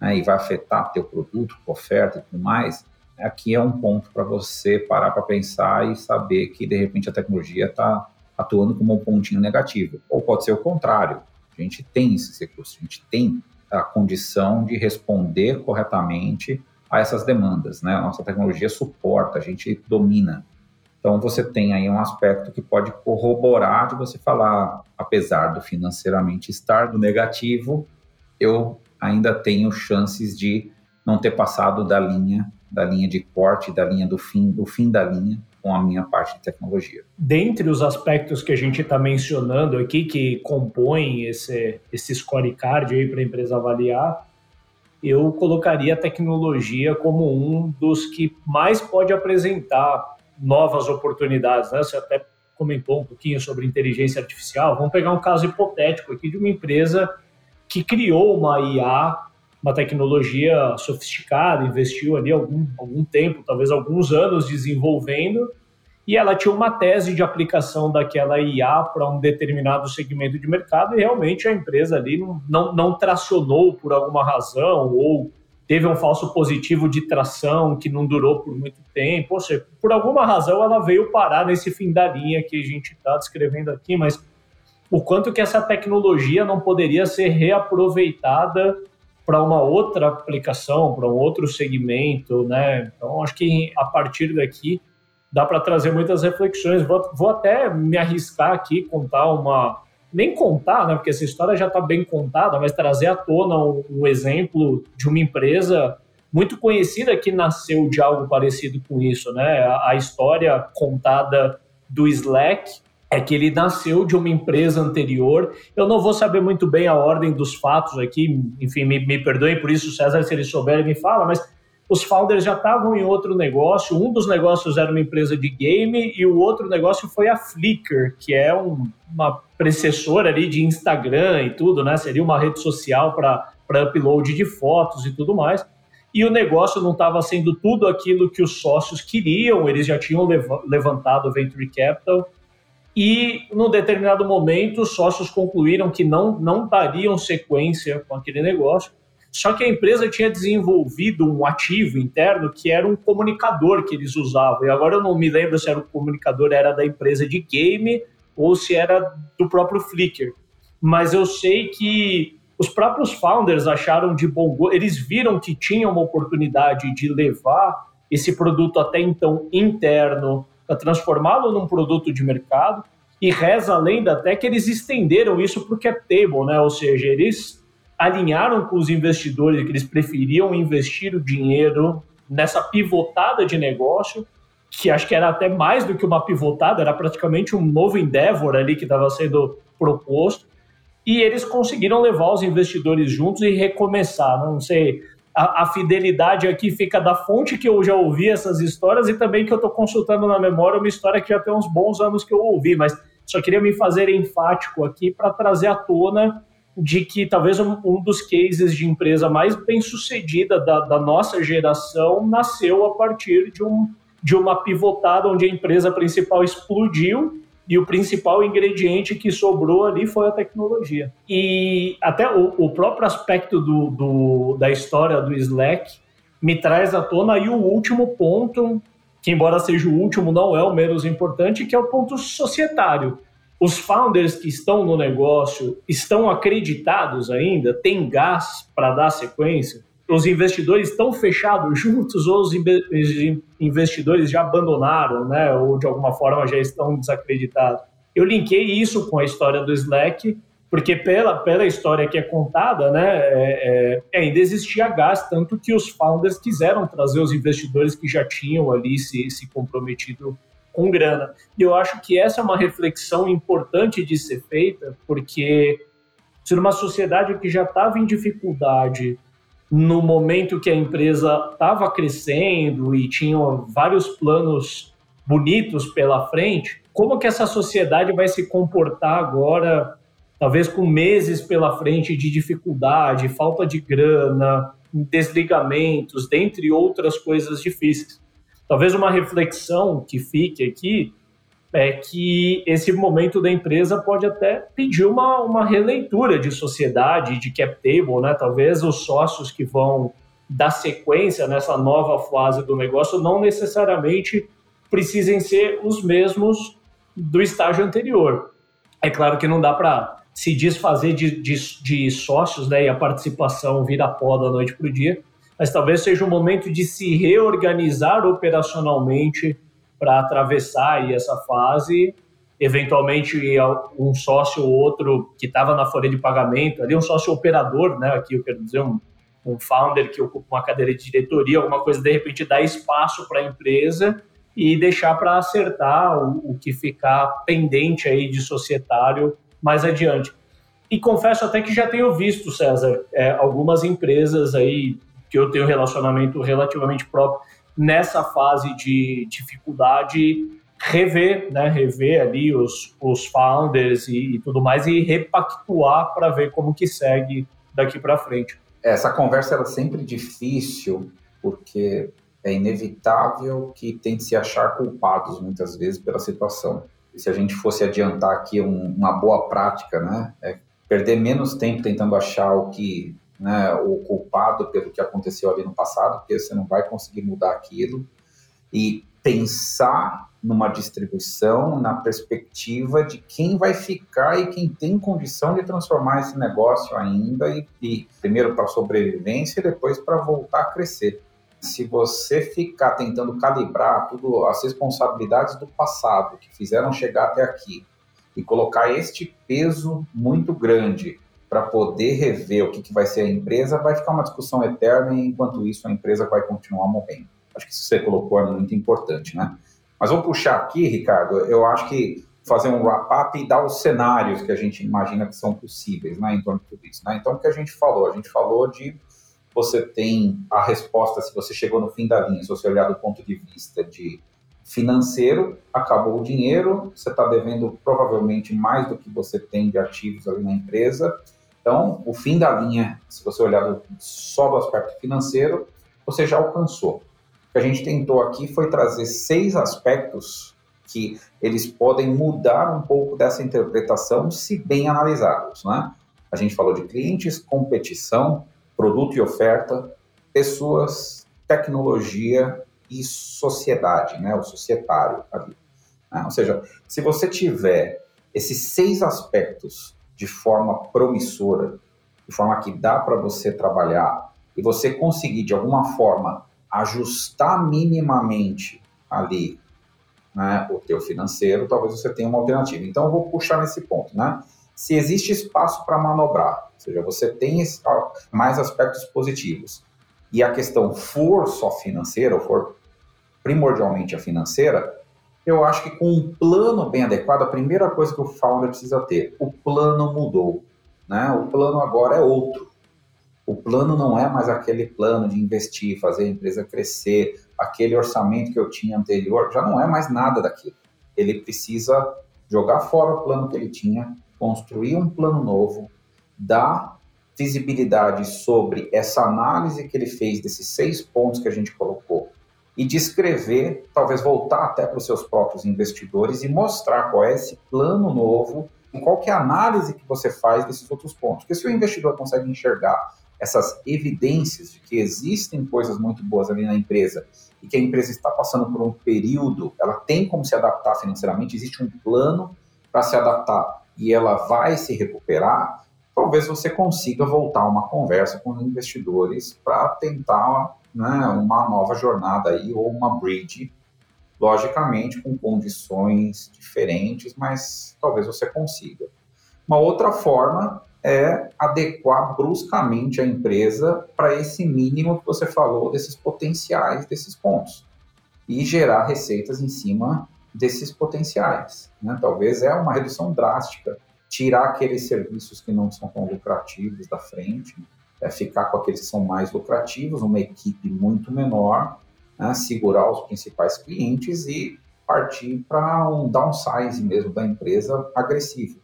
[SPEAKER 1] né, e vai afetar teu produto, tua oferta e tudo mais, aqui é um ponto para você parar para pensar e saber que de repente a tecnologia está atuando como um pontinho negativo. Ou pode ser o contrário. A gente tem esses recursos, a gente tem a condição de responder corretamente a essas demandas. Né? A nossa tecnologia suporta, a gente domina. Então você tem aí um aspecto que pode corroborar de você falar, apesar do financeiramente estar do negativo, eu ainda tenho chances de não ter passado da linha, da linha de corte, da linha do fim, do fim da linha com a minha parte de tecnologia.
[SPEAKER 2] Dentre os aspectos que a gente está mencionando aqui que compõem esse, esse scorecard aí para a empresa avaliar, eu colocaria a tecnologia como um dos que mais pode apresentar novas oportunidades. Né? Você até comentou um pouquinho sobre inteligência artificial. Vamos pegar um caso hipotético aqui de uma empresa que criou uma IA, uma tecnologia sofisticada, investiu ali algum, algum tempo, talvez alguns anos desenvolvendo, e ela tinha uma tese de aplicação daquela IA para um determinado segmento de mercado e realmente a empresa ali não, não, não tracionou por alguma razão ou teve um falso positivo de tração que não durou por muito tempo, ou seja, por alguma razão ela veio parar nesse fim da linha que a gente está descrevendo aqui, mas o quanto que essa tecnologia não poderia ser reaproveitada para uma outra aplicação, para um outro segmento, né? Então, acho que a partir daqui dá para trazer muitas reflexões. Vou, vou, até me arriscar aqui, contar uma. Nem contar, né? Porque essa história já está bem contada, mas trazer à tona um, um, exemplo de uma empresa muito conhecida que nasceu de algo parecido com isso, né? A, a história contada do Slack é que ele nasceu de uma empresa anterior. Eu não vou saber muito bem a ordem dos fatos aqui, enfim, me, me perdoem por isso, César, se ele souber, ele me fala, mas os founders já estavam em outro negócio. Um dos negócios era uma empresa de game e o outro negócio foi a Flickr, que é um, uma precessora ali de Instagram e tudo, né? Seria uma rede social para upload de fotos e tudo mais. E o negócio não estava sendo tudo aquilo que os sócios queriam, eles já tinham levantado venture capital. E, num determinado momento, os sócios concluíram que não, não dariam sequência com aquele negócio só que a empresa tinha desenvolvido um ativo interno que era um comunicador que eles usavam. E agora eu não me lembro se era o comunicador era da empresa de game ou se era do próprio Flickr. Mas eu sei que os próprios founders acharam de bom gosto, eles viram que tinha uma oportunidade de levar esse produto até então interno para transformá-lo num produto de mercado. E reza a lenda até que eles estenderam isso para o cap table, né? Ou seja, eles alinharam com os investidores que eles preferiam investir o dinheiro nessa pivotada de negócio, que acho que era até mais do que uma pivotada, era praticamente um novo endeavor ali que estava sendo proposto, e eles conseguiram levar os investidores juntos e recomeçar. Não sei, a, a fidelidade aqui fica da fonte que eu já ouvi essas histórias e também que eu estou consultando na memória uma história que já tem uns bons anos que eu ouvi, mas só queria me fazer enfático aqui para trazer à tona de que talvez um, um, dos cases de empresa mais bem sucedida da, da, nossa geração nasceu a partir de, um, de uma pivotada onde a empresa principal explodiu e o principal ingrediente que sobrou ali foi a tecnologia. E até o, o próprio aspecto do, do, da história do Slack me traz à tona aí o último ponto, que embora seja o último, não é o menos importante, que é o ponto societário os founders que estão no negócio estão acreditados ainda? Tem gás para dar sequência? Os investidores estão fechados juntos ou os investidores já abandonaram, né? Ou de alguma forma já estão desacreditados? Eu linkei isso com a história do Slack, porque pela, pela história que é contada, né, é, é, ainda existia gás, tanto que os founders quiseram trazer os investidores que já tinham ali se, se comprometido com grana. E eu acho que essa é uma reflexão importante de ser feita, porque se numa sociedade que já estava em dificuldade no momento que a empresa estava crescendo e tinha vários planos bonitos pela frente, como que essa sociedade vai se comportar agora, talvez com meses pela frente de dificuldade, falta de grana, desligamentos, dentre outras coisas difíceis. Talvez uma reflexão que fique aqui é que esse momento da empresa pode até pedir uma, uma releitura de sociedade, de cap table, né? Talvez os sócios que vão dar sequência nessa nova fase do negócio não necessariamente precisem ser os mesmos do estágio anterior. É claro que não dá para se desfazer de, de, de, sócios né, e a participação vira pó da noite para o dia, mas talvez seja um momento de se reorganizar operacionalmente para atravessar aí essa fase. Eventualmente, um sócio ou outro que estava na folha de pagamento, ali um sócio operador, né, aqui eu quero dizer, um, um founder que ocupa uma cadeira de diretoria, alguma coisa, de repente, dá espaço para a empresa e deixar para acertar o, o, que ficar pendente aí de societário mais adiante. E confesso até que já tenho visto, César, é, algumas empresas aí que eu tenho relacionamento relativamente próprio nessa fase de dificuldade rever, né, rever ali os, os founders e, e tudo mais e repactuar para ver como que segue daqui para frente.
[SPEAKER 1] Essa conversa era sempre difícil porque é inevitável que tem de se achar culpados muitas vezes pela situação. E se a gente fosse adiantar aqui um, uma boa prática, né, é perder menos tempo tentando achar o que né, o culpado pelo que aconteceu ali no passado, porque você não vai conseguir mudar aquilo, e pensar numa distribuição na perspectiva de quem vai ficar e quem tem condição de transformar esse negócio ainda, e, e primeiro para sobrevivência e depois para voltar a crescer. Se você ficar tentando calibrar tudo as responsabilidades do passado que fizeram chegar até aqui e colocar este peso muito grande para poder rever o que, que vai ser a empresa, vai ficar uma discussão eterna e enquanto isso a empresa vai continuar morrendo. Acho que isso que você colocou é muito importante, né? Mas vou puxar aqui, Ricardo, eu acho que fazer um wrap-up e dar os cenários que a gente imagina que são possíveis né, em torno de tudo isso. Né? Então, o que a gente falou? A gente falou de você tem a resposta se você chegou no fim da linha, se você olhar do ponto de vista de financeiro, acabou o dinheiro, você está devendo provavelmente mais do que você tem de ativos ali na empresa. Então, o fim da linha, se você olhar só do aspecto financeiro, você já alcançou. O que a gente tentou aqui foi trazer seis aspectos que eles podem mudar um pouco dessa interpretação se bem analisados. Né? A gente falou de clientes, competição, produto e oferta, pessoas, tecnologia e sociedade, né, o societário ali. Né? Ou seja, se você tiver esses seis aspectos de forma promissora, de forma que dá para você trabalhar e você conseguir de alguma forma ajustar minimamente ali né, o teu financeiro, talvez você tenha uma alternativa. Então eu vou puxar nesse ponto, né? Se existe espaço para manobrar, ou seja, você tem mais aspectos positivos, e a questão for só financeira, ou for primordialmente a financeira, eu acho que com um plano bem adequado, a primeira coisa que o founder precisa ter, o plano mudou. Né? O plano agora é outro. O plano não é mais aquele plano de investir, fazer a empresa crescer, aquele orçamento que eu tinha anterior, já não é mais nada daquilo. Ele precisa jogar fora o plano que ele tinha, construir um plano novo, dar visibilidade sobre essa análise que ele fez desses seis pontos que a gente colocou e descrever, talvez voltar até para os seus próprios investidores e mostrar qual é esse plano novo e qual é a análise que você faz desses outros pontos. Porque se o investidor consegue enxergar essas evidências de que existem coisas muito boas ali na empresa e que a empresa está passando por um período, ela tem como se adaptar financeiramente, existe um plano para se adaptar e ela vai se recuperar, talvez você consiga voltar uma conversa com investidores para tentar né, uma nova jornada aí ou uma bridge, logicamente com condições diferentes, mas talvez você consiga. Uma outra forma é adequar bruscamente a empresa para esse mínimo que você falou desses potenciais desses pontos e gerar receitas em cima desses potenciais. Né? Talvez é uma redução drástica, tirar aqueles serviços que não são tão lucrativos da frente, é ficar com aqueles que são mais lucrativos, uma equipe muito menor, né? segurar os principais clientes e partir para um downsize mesmo da empresa agressivo.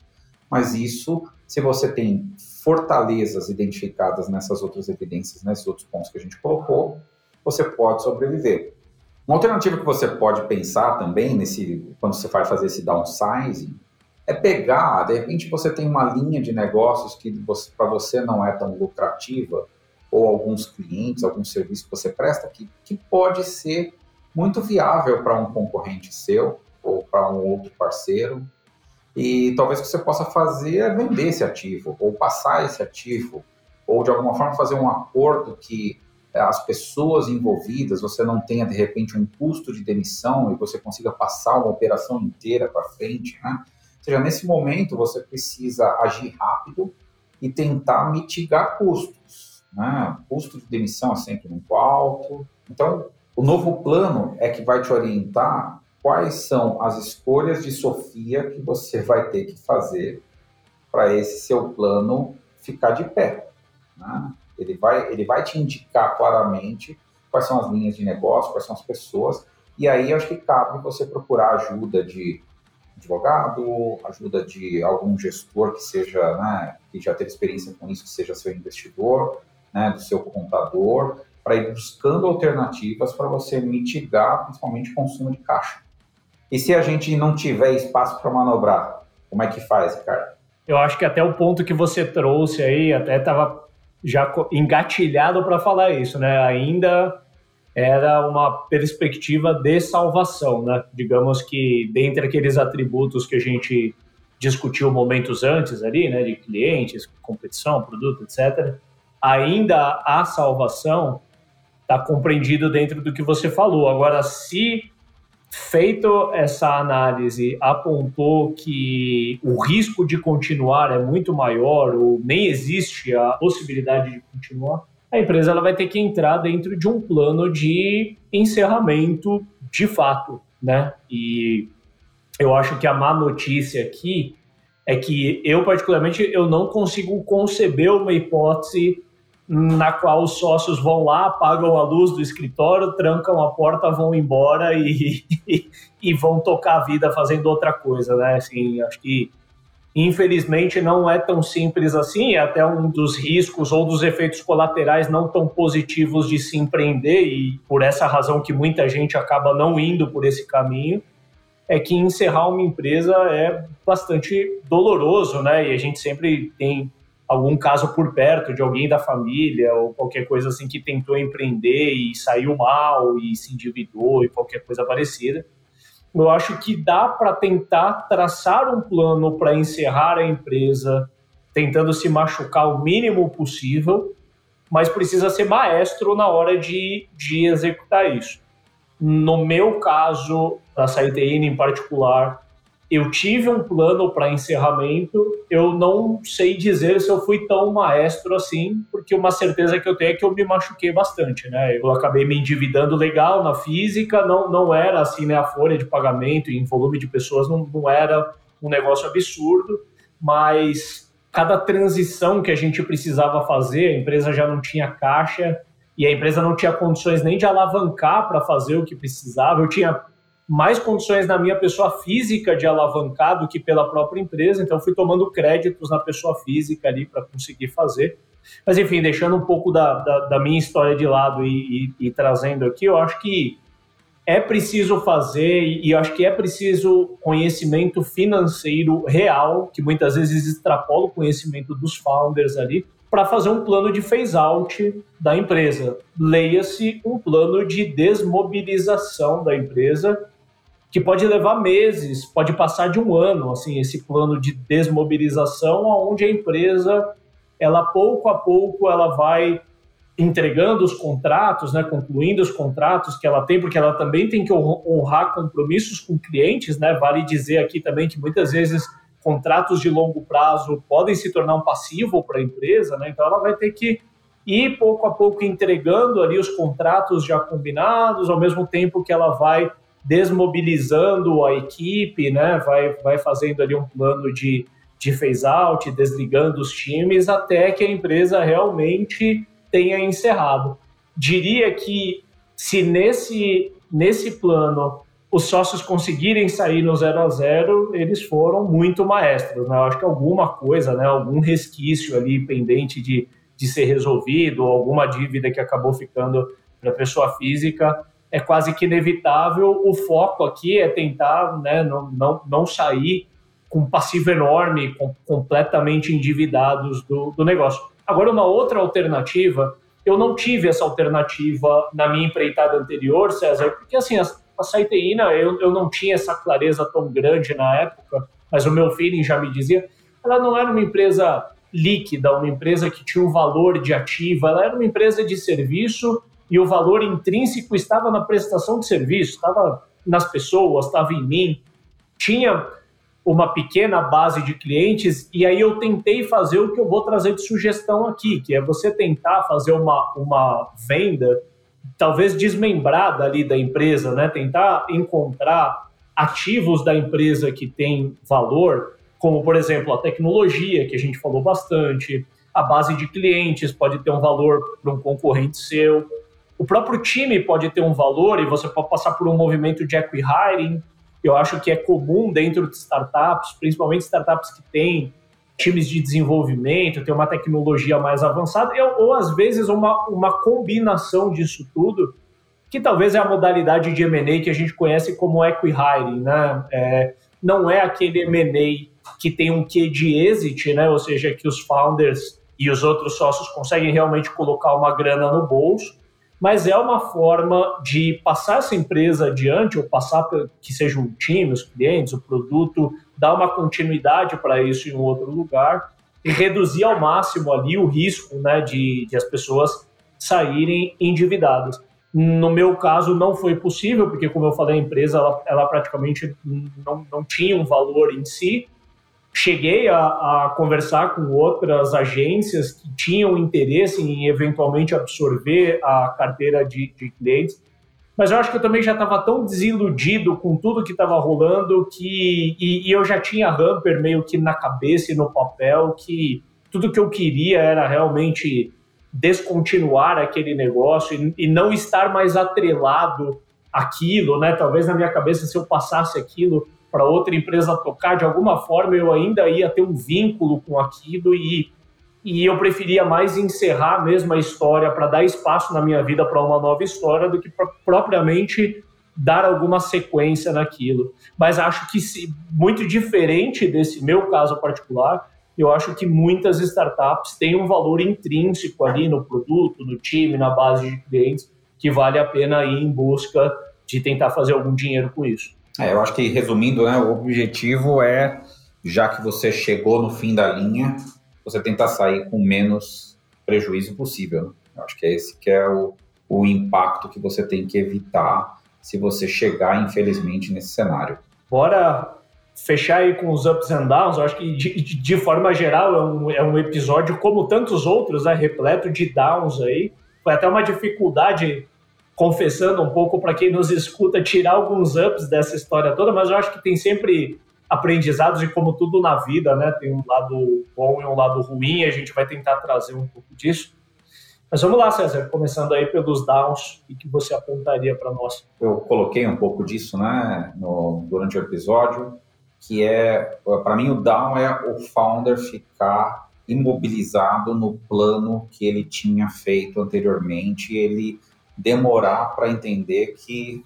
[SPEAKER 1] Mas isso, se você tem fortalezas identificadas nessas outras evidências, nesses outros pontos que a gente colocou, você pode sobreviver. Uma alternativa que você pode pensar também nesse quando você vai fazer esse downsizing é pegar, de repente você tem uma linha de negócios que para você não é tão lucrativa ou alguns clientes, algum serviço que você presta que, que pode ser muito viável para um concorrente seu ou para um outro parceiro. E talvez o que você possa fazer é vender esse ativo ou passar esse ativo ou de alguma forma fazer um acordo que é, as pessoas envolvidas, você não tenha de repente um custo de demissão e você consiga passar uma operação inteira para frente, né? Seja, nesse momento você precisa agir rápido e tentar mitigar custos, né? Custo de demissão é sempre muito alto. Então, o novo plano é que vai te orientar quais são as escolhas de Sofia que você vai ter que fazer para esse seu plano ficar de pé. Né? Ele vai, ele vai te indicar claramente quais são as linhas de negócio, quais são as pessoas, e aí acho que cabe você procurar ajuda de advogado, ajuda de algum gestor que seja, né, que já teve experiência com isso, que seja seu investidor, né, do seu contador, para ir buscando alternativas para você mitigar, principalmente, o consumo de caixa. E se a gente não tiver espaço para manobrar, como é que faz, Ricardo?
[SPEAKER 2] Eu acho que até o ponto que você trouxe aí, até estava já engatilhado para falar isso, né? Ainda era uma perspectiva de salvação, né? Digamos que dentre aqueles atributos que a gente discutiu momentos antes ali, né, de clientes, competição, produto, etc. Ainda a salvação está compreendido dentro do que você falou. Agora, se feito essa análise apontou que o risco de continuar é muito maior ou nem existe a possibilidade de continuar, a empresa ela vai ter que entrar dentro de um plano de encerramento de fato, né? E eu acho que a má notícia aqui é que eu particularmente eu não consigo conceber uma hipótese na qual os sócios vão lá, apagam a luz do escritório, trancam a porta, vão embora e, *laughs* e, e, vão tocar a vida fazendo outra coisa, né? Assim, acho que infelizmente não é tão simples assim, é até um dos riscos ou dos efeitos colaterais não tão positivos de se empreender e por essa razão que muita gente acaba não indo por esse caminho, é que encerrar uma empresa é bastante doloroso, né? E a gente sempre tem algum caso por perto de alguém da família ou qualquer coisa assim que tentou empreender e saiu mal e se endividou e qualquer coisa parecida. Eu acho que dá para tentar traçar um plano para encerrar a empresa, tentando se machucar o mínimo possível, mas precisa ser maestro na hora de, de executar isso. No meu caso, da Saiteína em particular, eu tive um plano para encerramento, eu não sei dizer se eu fui tão maestro assim, porque uma certeza que eu tenho é que eu me machuquei bastante, né? Eu acabei me endividando legal na física, não, não era assim, né? A folha de pagamento em volume de pessoas não, não era um negócio absurdo, mas cada transição que a gente precisava fazer, a empresa já não tinha caixa e a empresa não tinha condições nem de alavancar para fazer o que precisava. Eu tinha mais condições na minha pessoa física de alavancar do que pela própria empresa, então fui tomando créditos na pessoa física ali para conseguir fazer. Mas enfim, deixando um pouco da, da, da minha história de lado e, e, e, trazendo aqui, eu acho que é preciso fazer e acho que é preciso conhecimento financeiro real, que muitas vezes extrapola o conhecimento dos founders ali, para fazer um plano de phase out da empresa. Leia-se um plano de desmobilização da empresa que pode levar meses, pode passar de um ano, assim, esse plano de desmobilização, onde a empresa, ela pouco a pouco, ela vai entregando os contratos, né, concluindo os contratos que ela tem, porque ela também tem que honrar compromissos com clientes, né, vale dizer aqui também que muitas vezes contratos de longo prazo podem se tornar um passivo para a empresa, né, então ela vai ter que ir pouco a pouco entregando ali os contratos já combinados, ao mesmo tempo que ela vai desmobilizando a equipe, né? Vai, vai fazendo ali um plano de, de phase out, desligando os times até que a empresa realmente tenha encerrado. Diria que se nesse, nesse plano os sócios conseguirem sair no zero a zero, eles foram muito maestros. Né? Eu acho que alguma coisa, né, algum resquício ali pendente de, de ser resolvido, alguma dívida que acabou ficando para a pessoa física, é quase que inevitável. O foco aqui é tentar né, não, não, não sair com passivo enorme, com, completamente endividados do, do negócio. Agora, uma outra alternativa, eu não tive essa alternativa na minha empreitada anterior, César, porque assim, a, a Saiteína, eu, eu não tinha essa clareza tão grande na época, mas o meu feeling já me dizia, ela não era uma empresa líquida, uma empresa que tinha um valor de ativa, ela era uma empresa de serviço e o valor intrínseco estava na prestação de serviço, estava nas pessoas, estava em mim. Tinha uma pequena base de clientes e aí eu tentei fazer o que eu vou trazer de sugestão aqui, que é você tentar fazer uma, uma venda talvez desmembrada ali da empresa, né? Tentar encontrar ativos da empresa que tem valor, como por exemplo a tecnologia, que a gente falou bastante, a base de clientes pode ter um valor para um concorrente seu, o próprio time pode ter um valor e você pode passar por um movimento de equi-hiring. Eu acho que é comum dentro de startups, principalmente startups que têm times de desenvolvimento, tem uma tecnologia mais avançada, ou, ou às vezes uma, uma combinação disso tudo, que talvez é a modalidade de M&A que a gente conhece como equi-hiring, né? É, não é aquele M&A que tem um quê de exit, né? Ou seja, que os founders e os outros sócios conseguem realmente colocar uma grana no bolso, mas é uma forma de passar essa empresa adiante, ou passar que seja o time, os clientes, o produto, dar uma continuidade para isso em um outro lugar e reduzir ao máximo ali o risco né, de, de as pessoas saírem endividadas. No meu caso, não foi possível, porque, como eu falei, a empresa ela, ela praticamente não, não tinha um valor em si, cheguei a, a, conversar com outras agências que tinham interesse em eventualmente absorver a carteira de, de clientes, mas eu acho que eu também já estava tão desiludido com tudo que estava rolando que e, e, eu já tinha Hamper meio que na cabeça e no papel que tudo que eu queria era realmente descontinuar aquele negócio e, e não estar mais atrelado àquilo, né? Talvez na minha cabeça se eu passasse aquilo para outra empresa tocar, de alguma forma eu ainda ia ter um vínculo com aquilo e, e eu preferia mais encerrar mesmo a história para dar espaço na minha vida para uma nova história do que propriamente dar alguma sequência naquilo. Mas acho que se, muito diferente desse meu caso particular, eu acho que muitas startups têm um valor intrínseco ali no produto, no time, na base de clientes, que vale a pena ir em busca de tentar fazer algum dinheiro com isso.
[SPEAKER 1] É, eu acho que, resumindo, né, o objetivo é, já que você chegou no fim da linha, você tentar sair com menos prejuízo possível. Eu acho que é esse que é o, o impacto que você tem que evitar se você chegar, infelizmente, nesse cenário.
[SPEAKER 2] Bora fechar aí com os ups and downs. Eu acho que, de, de forma geral, é um, é um episódio, como tantos outros, né, repleto de downs aí. Foi até uma dificuldade confessando um pouco para quem nos escuta, tirar alguns ups dessa história toda, mas eu acho que tem sempre aprendizados e como tudo na vida, né? Tem um lado bom e um lado ruim, a gente vai tentar trazer um pouco disso. Mas vamos lá, César, começando aí pelos downs e que você apontaria para nós.
[SPEAKER 1] Eu coloquei um pouco disso, né, no, durante o episódio, que é, para mim, o down é o founder ficar imobilizado no plano que ele tinha feito anteriormente, ele demorar para entender que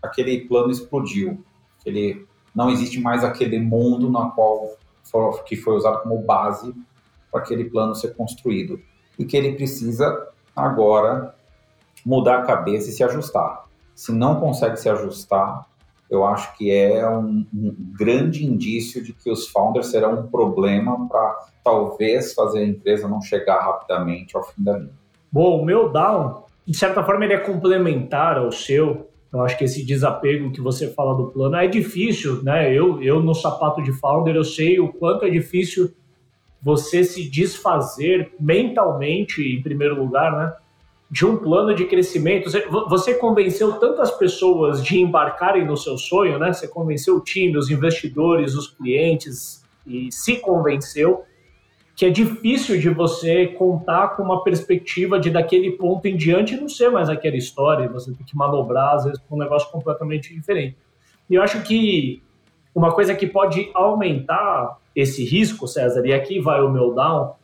[SPEAKER 1] aquele plano explodiu, que ele não existe mais aquele mundo na qual for, que foi usado como base para aquele plano ser construído e que ele precisa agora mudar a cabeça e se ajustar. Se não consegue se ajustar, eu acho que é um, um grande indício de que os founders serão um problema para talvez fazer a empresa não chegar rapidamente ao fim da linha.
[SPEAKER 2] Bom, o meu down de certa forma, ele é complementar ao seu. Eu acho que esse desapego que você fala do plano é difícil, né? Eu, eu no sapato de founder, eu sei o quanto é difícil você se desfazer mentalmente, em primeiro lugar, né? de um plano de crescimento. Você convenceu tantas pessoas de embarcarem no seu sonho, né? Você convenceu o time, os investidores, os clientes e se convenceu que é difícil de você contar com uma perspectiva de daquele ponto em diante não ser mais aquela história, você tem que manobrar às vezes com um negócio completamente diferente. E eu acho que uma coisa que pode aumentar esse risco, César, e aqui vai o meu down,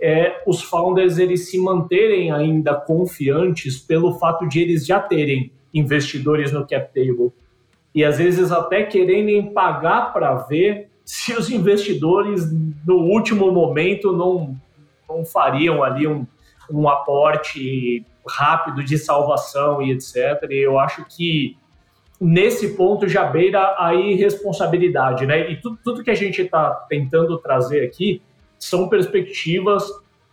[SPEAKER 2] é os founders eles se manterem ainda confiantes pelo fato de eles já terem investidores no cap table e às vezes até quererem pagar para ver se os investidores no último momento não, não fariam ali um, um aporte rápido de salvação e etc. Eu acho que nesse ponto já beira a irresponsabilidade, né? E tudo, tudo que a gente está tentando trazer aqui são perspectivas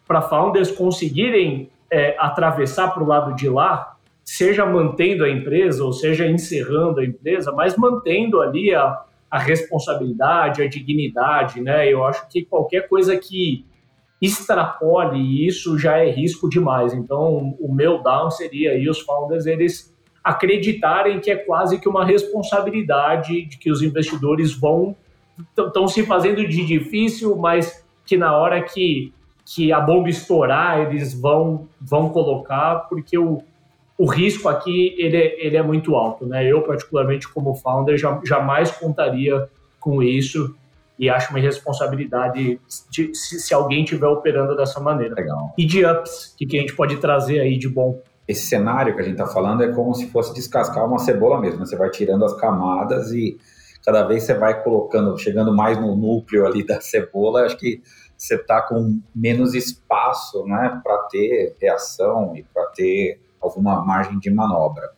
[SPEAKER 2] para founders conseguirem é, atravessar para o lado de lá, seja mantendo a empresa ou seja encerrando a empresa, mas mantendo ali a, a responsabilidade, a dignidade, né? Eu acho que qualquer coisa que extrapole isso já é risco demais. Então, o meu down seria aí os founders eles acreditarem que é quase que uma responsabilidade de que os investidores vão estão se fazendo de difícil, mas que na hora que, que a bomba estourar, eles vão, vão colocar, porque o, o risco aqui ele é, ele é muito alto. Né? Eu, particularmente, como founder, já, jamais contaria com isso e acho uma irresponsabilidade de, se, se, alguém estiver operando dessa maneira.
[SPEAKER 1] Legal.
[SPEAKER 2] E de ups, que, que a gente pode trazer aí de bom?
[SPEAKER 1] Esse cenário que a gente está falando é como se fosse descascar uma cebola mesmo. Né? Você vai tirando as camadas e cada vez você vai colocando, chegando mais no núcleo ali da cebola, acho que você está com menos espaço né, para ter reação e para ter alguma margem de manobra.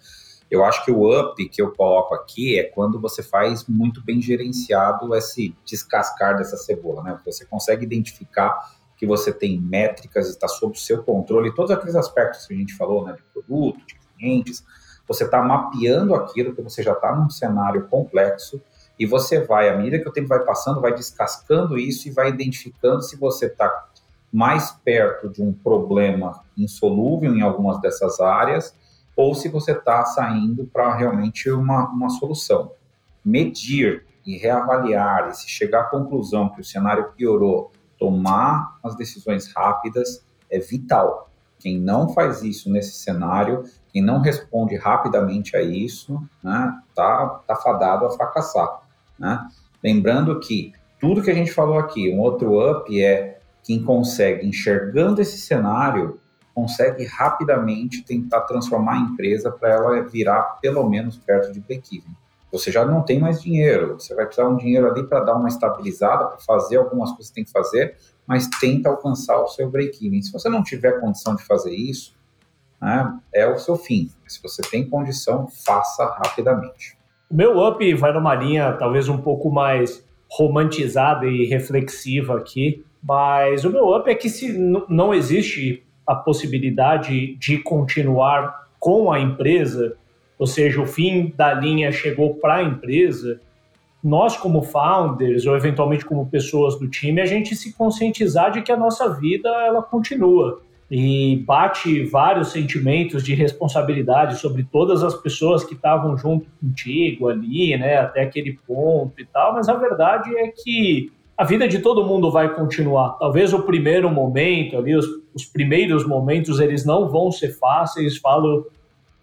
[SPEAKER 1] Eu acho que o up que eu coloco aqui é quando você faz muito bem gerenciado esse descascar dessa cebola, né? Você consegue identificar que você tem métricas, está sob o seu controle, todos aqueles aspectos que a gente falou, né, de produto, de clientes, você está mapeando aquilo que você já está num cenário complexo e você vai, à medida que o tempo vai passando, vai descascando isso e vai identificando se você está mais perto de um problema insolúvel em algumas dessas áreas ou se você está saindo para realmente uma, uma solução. Medir e reavaliar e se chegar à conclusão que o cenário piorou, tomar as decisões rápidas é vital. Quem não faz isso nesse cenário, quem não responde rapidamente a isso, né, tá, tá fadado a fracassar. Né? Lembrando que tudo que a gente falou aqui, um outro up é quem consegue, enxergando esse cenário, consegue rapidamente tentar transformar a empresa para ela virar pelo menos perto de break-even. Você já não tem mais dinheiro, você vai precisar de um dinheiro ali para dar uma estabilizada, para fazer algumas coisas que tem que fazer, mas tenta alcançar o seu break-even. Se você não tiver condição de fazer isso, né, é o seu fim. Se você tem condição, faça rapidamente.
[SPEAKER 2] O meu up vai numa linha talvez um pouco mais romantizada e reflexiva aqui, mas o meu up é que se não existe a possibilidade de continuar com a empresa, ou seja, o fim da linha chegou para a empresa, nós como founders ou eventualmente como pessoas do time, a gente se conscientizar de que a nossa vida ela continua. E bate vários sentimentos de responsabilidade sobre todas as pessoas que estavam junto contigo ali, né, até aquele ponto e tal, mas a verdade é que a vida de todo mundo vai continuar. Talvez o primeiro momento ali, os, os primeiros momentos, eles não vão ser fáceis, falo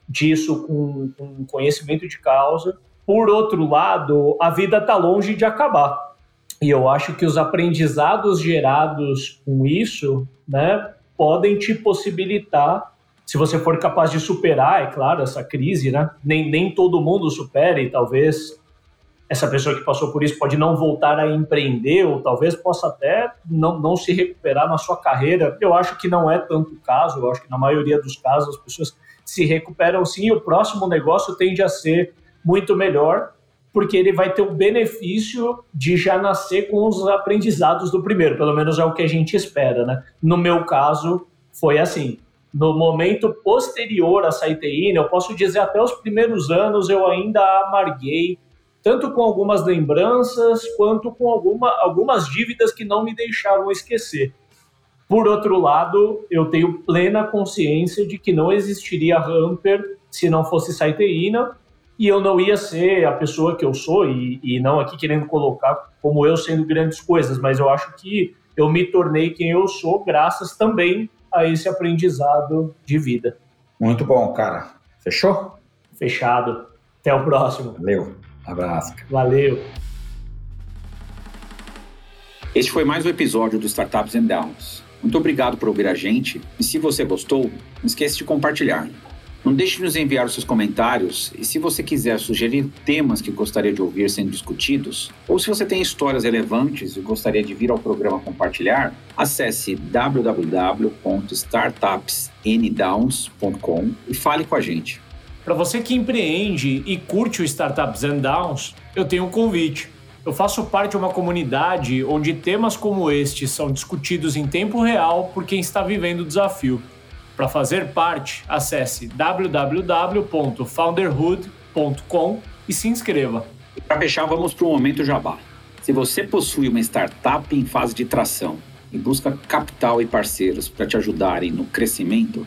[SPEAKER 2] disso com, com conhecimento de causa. Por outro lado, a vida está longe de acabar. E eu acho que os aprendizados gerados com isso, né, podem te possibilitar, se você for capaz de superar, é claro, essa crise, né? Nem, nem todo mundo supera e talvez essa pessoa que passou por isso pode não voltar a empreender ou talvez possa até não, não se recuperar na sua carreira. Eu acho que não é tanto o caso, eu acho que na maioria dos casos as pessoas se recuperam sim e o próximo negócio tende a ser muito melhor porque ele vai ter o benefício de já nascer com os aprendizados do primeiro, pelo menos é o que a gente espera, né? No meu caso, foi assim. No momento posterior à saiteína, eu posso dizer até os primeiros anos eu ainda amarguei, tanto com algumas lembranças quanto com alguma, algumas dívidas que não me deixavam esquecer. Por outro lado, eu tenho plena consciência de que não existiria Hamper se não fosse Saiteína, e eu não ia ser a pessoa que eu sou, e, e não aqui querendo colocar como eu sendo grandes coisas, mas eu acho que eu me tornei quem eu sou graças também a esse aprendizado de vida.
[SPEAKER 4] Muito bom, cara. Fechou?
[SPEAKER 2] Fechado. Até o próximo.
[SPEAKER 4] Valeu. Abraço.
[SPEAKER 2] Valeu.
[SPEAKER 1] Este foi mais um episódio do Startups and Downs. Muito obrigado por ouvir a gente e se você gostou, não esqueça de compartilhar. Não deixe de nos enviar os seus comentários e se você quiser sugerir temas que gostaria de ouvir sendo discutidos, ou se você tem histórias relevantes e gostaria de vir ao programa compartilhar, acesse www.startupsndowns.com e fale com a gente.
[SPEAKER 2] Para você que empreende e curte o Startups and Downs, eu tenho um convite. Eu faço parte de uma comunidade onde temas como este são discutidos em tempo real por quem está vivendo o desafio. Para fazer parte, acesse www.founderhood.com e se inscreva.
[SPEAKER 1] Para fechar, vamos para o momento jabá. Se você possui uma startup em fase de tração e busca capital e parceiros para te ajudarem no crescimento,